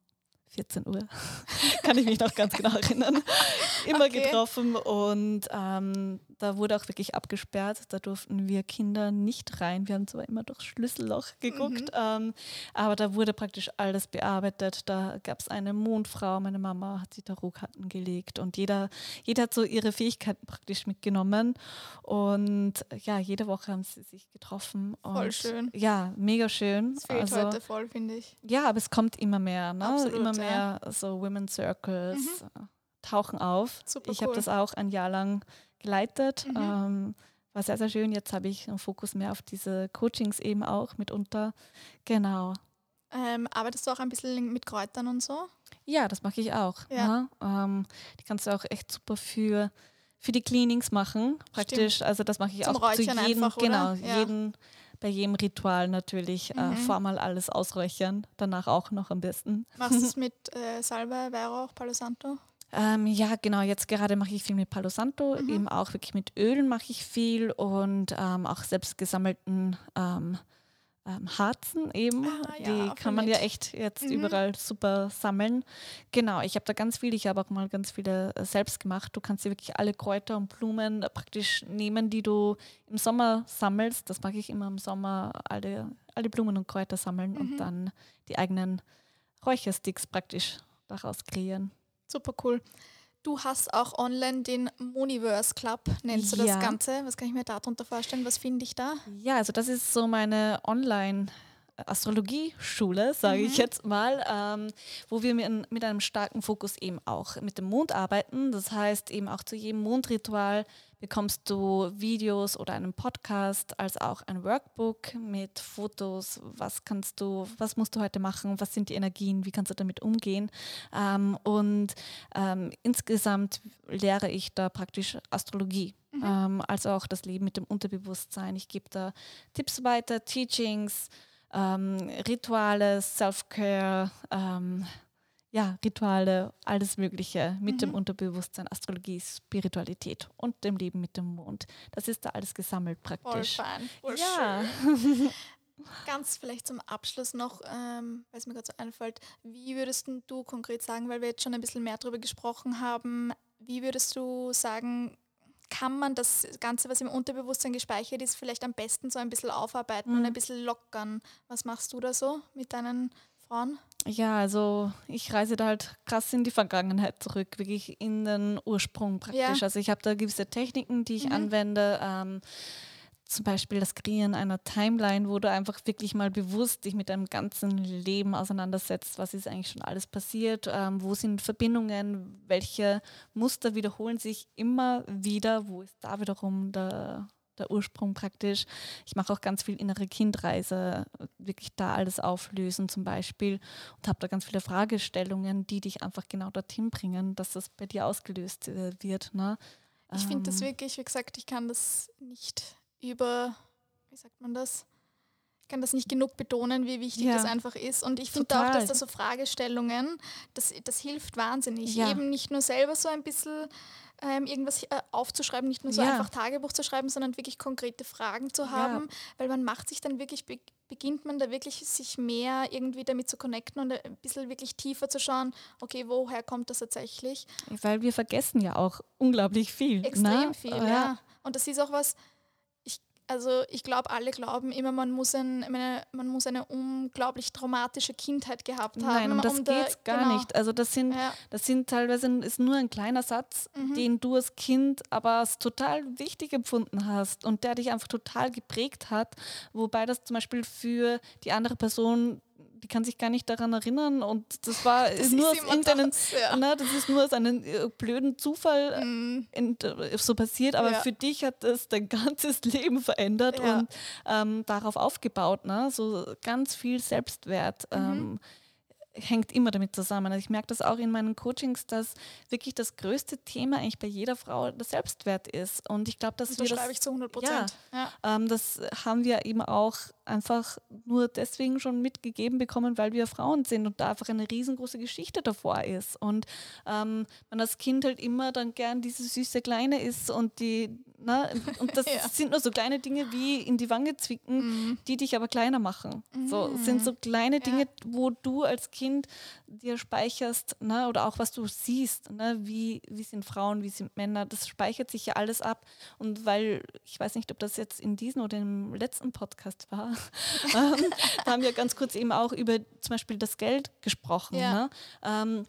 Speaker 1: 14 Uhr, [laughs] kann ich mich noch ganz genau erinnern, [laughs] immer okay. getroffen und ähm, da wurde auch wirklich abgesperrt. Da durften wir Kinder nicht rein. Wir haben zwar immer durchs Schlüsselloch geguckt, mhm. ähm, aber da wurde praktisch alles bearbeitet. Da gab es eine Mondfrau, meine Mama hat sich Tarotkarten gelegt und jeder, jeder hat so ihre Fähigkeiten praktisch mitgenommen. Und ja, jede Woche haben sie sich getroffen.
Speaker 3: voll schön.
Speaker 1: Ja, mega schön.
Speaker 3: Das fehlt also, heute voll, finde ich.
Speaker 1: Ja, aber es kommt immer mehr. Ne? Absolut, immer mehr ja. so Women's Circles. Mhm. Tauchen auf. Super ich cool. habe das auch ein Jahr lang geleitet. Mhm. Ähm, war sehr, sehr schön. Jetzt habe ich einen Fokus mehr auf diese Coachings eben auch mitunter. Genau.
Speaker 3: Ähm, arbeitest du auch ein bisschen mit Kräutern und so?
Speaker 1: Ja, das mache ich auch. Ja. ja. Ähm, die kannst du auch echt super für, für die Cleanings machen. Praktisch. Stimmt. Also das mache ich Zum auch Räuchern zu jedem, einfach, genau, ja. jeden, bei jedem Ritual natürlich äh, mhm. äh, vormal alles ausräuchern, danach auch noch am besten.
Speaker 3: Machst du es [laughs] mit äh, Salbe, Weihrauch, Palo Santo?
Speaker 1: Ähm, ja, genau. Jetzt gerade mache ich viel mit Palo Santo, mhm. eben auch wirklich mit Ölen mache ich viel und ähm, auch selbst gesammelten ähm, ähm Harzen eben. Ah, ja, Die kann man mit. ja echt jetzt mhm. überall super sammeln. Genau, ich habe da ganz viel. Ich habe auch mal ganz viele äh, selbst gemacht. Du kannst dir wirklich alle Kräuter und Blumen praktisch nehmen, die du im Sommer sammelst. Das mache ich immer im Sommer, alle, alle Blumen und Kräuter sammeln mhm. und dann die eigenen Räuchersticks praktisch daraus kreieren.
Speaker 3: Super cool. Du hast auch online den Moniverse Club, nennst du das Ganze. Was kann ich mir darunter vorstellen? Was finde ich da?
Speaker 1: Ja, also das ist so meine Online- Astrologieschule, sage mhm. ich jetzt mal, ähm, wo wir mit, mit, einem starken Fokus eben auch mit dem Mond arbeiten. Das heißt eben auch zu jedem Mondritual bekommst du Videos oder einen Podcast, als auch ein Workbook mit Fotos. Was kannst du, was musst du heute machen? Was sind die Energien? Wie kannst du damit umgehen? Ähm, und ähm, insgesamt lehre ich da praktisch Astrologie. Mhm. Also auch das Leben mit dem Unterbewusstsein. Ich gebe da Tipps weiter, Teachings, ähm, Rituale, Self-Care, ähm, ja, Rituale, alles Mögliche mit mhm. dem Unterbewusstsein, Astrologie, Spiritualität und dem Leben mit dem Mond. Das ist da alles gesammelt praktisch.
Speaker 3: Voll fun, voll
Speaker 1: ja. [laughs]
Speaker 3: Ganz vielleicht zum Abschluss noch, ähm, weil es mir gerade so einfällt, wie würdest du konkret sagen, weil wir jetzt schon ein bisschen mehr darüber gesprochen haben, wie würdest du sagen, kann man das Ganze, was im Unterbewusstsein gespeichert ist, vielleicht am besten so ein bisschen aufarbeiten mhm. und ein bisschen lockern? Was machst du da so mit deinen Frauen?
Speaker 1: Ja, also ich reise da halt krass in die Vergangenheit zurück, wirklich in den Ursprung praktisch. Ja. Also ich habe da gewisse Techniken, die ich mhm. anwende. Ähm, zum Beispiel das Kreieren einer Timeline, wo du einfach wirklich mal bewusst dich mit deinem ganzen Leben auseinandersetzt. Was ist eigentlich schon alles passiert? Ähm, wo sind Verbindungen? Welche Muster wiederholen sich immer wieder? Wo ist da wiederum der der Ursprung praktisch. Ich mache auch ganz viel innere Kindreise, wirklich da alles auflösen zum Beispiel und habe da ganz viele Fragestellungen, die dich einfach genau dorthin bringen, dass das bei dir ausgelöst äh, wird. Ne?
Speaker 3: Ich finde das ähm. wirklich, wie gesagt, ich kann das nicht über, wie sagt man das? Ich kann das nicht genug betonen, wie wichtig ja. das einfach ist. Und ich finde auch, dass da so Fragestellungen, das, das hilft wahnsinnig. Ja. Eben nicht nur selber so ein bisschen ähm, irgendwas äh, aufzuschreiben, nicht nur so ja. einfach Tagebuch zu schreiben, sondern wirklich konkrete Fragen zu haben, ja. weil man macht sich dann wirklich, be beginnt man da wirklich sich mehr irgendwie damit zu connecten und ein bisschen wirklich tiefer zu schauen, okay, woher kommt das tatsächlich?
Speaker 1: Weil wir vergessen ja auch unglaublich viel.
Speaker 3: Extrem ne? viel, ja. ja. Und das ist auch was, also ich glaube, alle glauben immer, man muss, ein, meine, man muss eine unglaublich traumatische Kindheit gehabt haben.
Speaker 1: Nein, um das um geht gar genau. nicht. Also das sind, ja. das sind teilweise ist nur ein kleiner Satz, mhm. den du als Kind aber als total wichtig empfunden hast und der dich einfach total geprägt hat, wobei das zum Beispiel für die andere Person die kann sich gar nicht daran erinnern und das war [laughs] das nur aus irgendeinem, ja. na, das ist nur aus einem äh, blöden Zufall mm. in, äh, so passiert, aber ja. für dich hat das dein [laughs] ganzes Leben verändert ja. und ähm, darauf aufgebaut, ne? so ganz viel Selbstwert. Mhm. Ähm, hängt immer damit zusammen. Also ich merke das auch in meinen Coachings, dass wirklich das größte Thema eigentlich bei jeder Frau der Selbstwert ist. Und ich glaube, dass das wir
Speaker 3: das, ich zu 100 Prozent.
Speaker 1: Ja, ja. Ähm, das haben wir eben auch einfach nur deswegen schon mitgegeben bekommen, weil wir Frauen sind und da einfach eine riesengroße Geschichte davor ist. Und ähm, man als Kind halt immer dann gern diese süße Kleine ist und die, na, und das [laughs] ja. sind nur so kleine Dinge wie in die Wange zwicken, mhm. die dich aber kleiner machen. Mhm. So sind so kleine Dinge, wo du als Kind Kind dir speicherst, ne, oder auch was du siehst, ne, wie, wie sind Frauen, wie sind Männer, das speichert sich ja alles ab. Und weil, ich weiß nicht, ob das jetzt in diesem oder im letzten Podcast war, [laughs] ähm, da haben wir ganz kurz eben auch über zum Beispiel das Geld gesprochen. Ja. Ne? Ähm,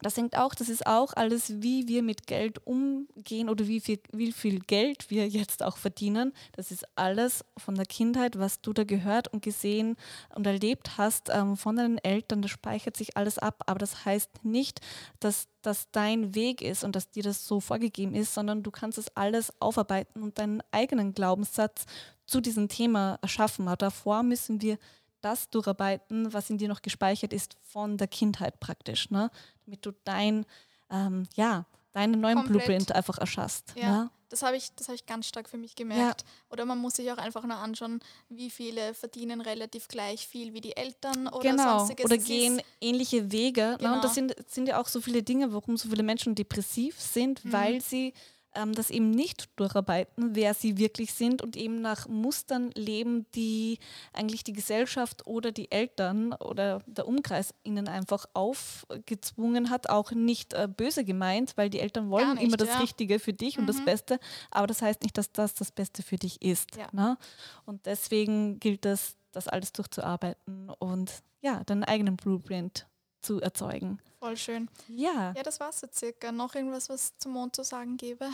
Speaker 1: das hängt auch, das ist auch alles, wie wir mit Geld umgehen oder wie viel, wie viel Geld wir jetzt auch verdienen. Das ist alles von der Kindheit, was du da gehört und gesehen und erlebt hast ähm, von deinen Eltern. Das speichert sich alles ab. Aber das heißt nicht, dass das dein Weg ist und dass dir das so vorgegeben ist, sondern du kannst es alles aufarbeiten und deinen eigenen Glaubenssatz zu diesem Thema erschaffen. Aber davor müssen wir das durcharbeiten, was in dir noch gespeichert ist von der Kindheit praktisch, ne? Damit du dein, ähm, ja, deinen neuen Komplett. Blueprint einfach erschaffst. Ja. Ne?
Speaker 3: Das habe ich, hab ich ganz stark für mich gemerkt. Ja. Oder man muss sich auch einfach nur anschauen, wie viele verdienen relativ gleich viel wie die Eltern oder
Speaker 1: genau.
Speaker 3: sonstiges.
Speaker 1: Oder gehen ähnliche Wege. Genau. Ne? Und das sind, sind ja auch so viele Dinge, warum so viele Menschen depressiv sind, mhm. weil sie ähm, das eben nicht durcharbeiten, wer sie wirklich sind und eben nach Mustern leben, die eigentlich die Gesellschaft oder die Eltern oder der Umkreis ihnen einfach aufgezwungen hat, auch nicht äh, böse gemeint, weil die Eltern wollen nicht, immer das ja. Richtige für dich mhm. und das mhm. Beste, aber das heißt nicht, dass das das Beste für dich ist. Ja. Ne? Und deswegen gilt es, das alles durchzuarbeiten und ja, deinen eigenen Blueprint zu erzeugen.
Speaker 3: Voll schön.
Speaker 1: Ja.
Speaker 3: Ja, das war so circa. Noch irgendwas, was zum Mond zu sagen gäbe?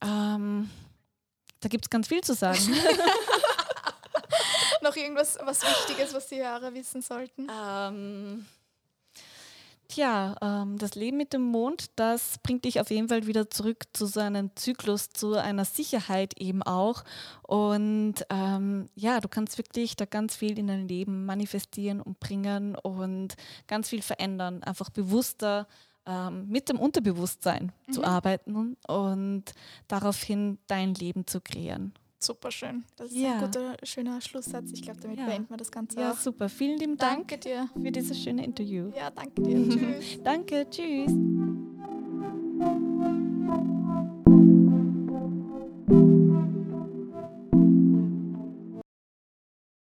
Speaker 1: Ähm, da gibt es ganz viel zu sagen. [laughs]
Speaker 3: Noch irgendwas was Wichtiges, was die Hörer wissen sollten?
Speaker 1: Ähm, Tja, ähm, das Leben mit dem Mond, das bringt dich auf jeden Fall wieder zurück zu so einem Zyklus, zu einer Sicherheit eben auch. Und ähm, ja, du kannst wirklich da ganz viel in dein Leben manifestieren und bringen und ganz viel verändern, einfach bewusster ähm, mit dem Unterbewusstsein mhm. zu arbeiten und daraufhin dein Leben zu kreieren.
Speaker 3: Super schön. Das ist ja. ein guter, schöner Schlusssatz. Ich glaube, damit ja. beenden wir das Ganze
Speaker 1: Ja, auch. super. Vielen lieben Dank danke dir. für dieses schöne Interview.
Speaker 3: Ja, danke dir. [laughs] tschüss.
Speaker 1: danke, tschüss.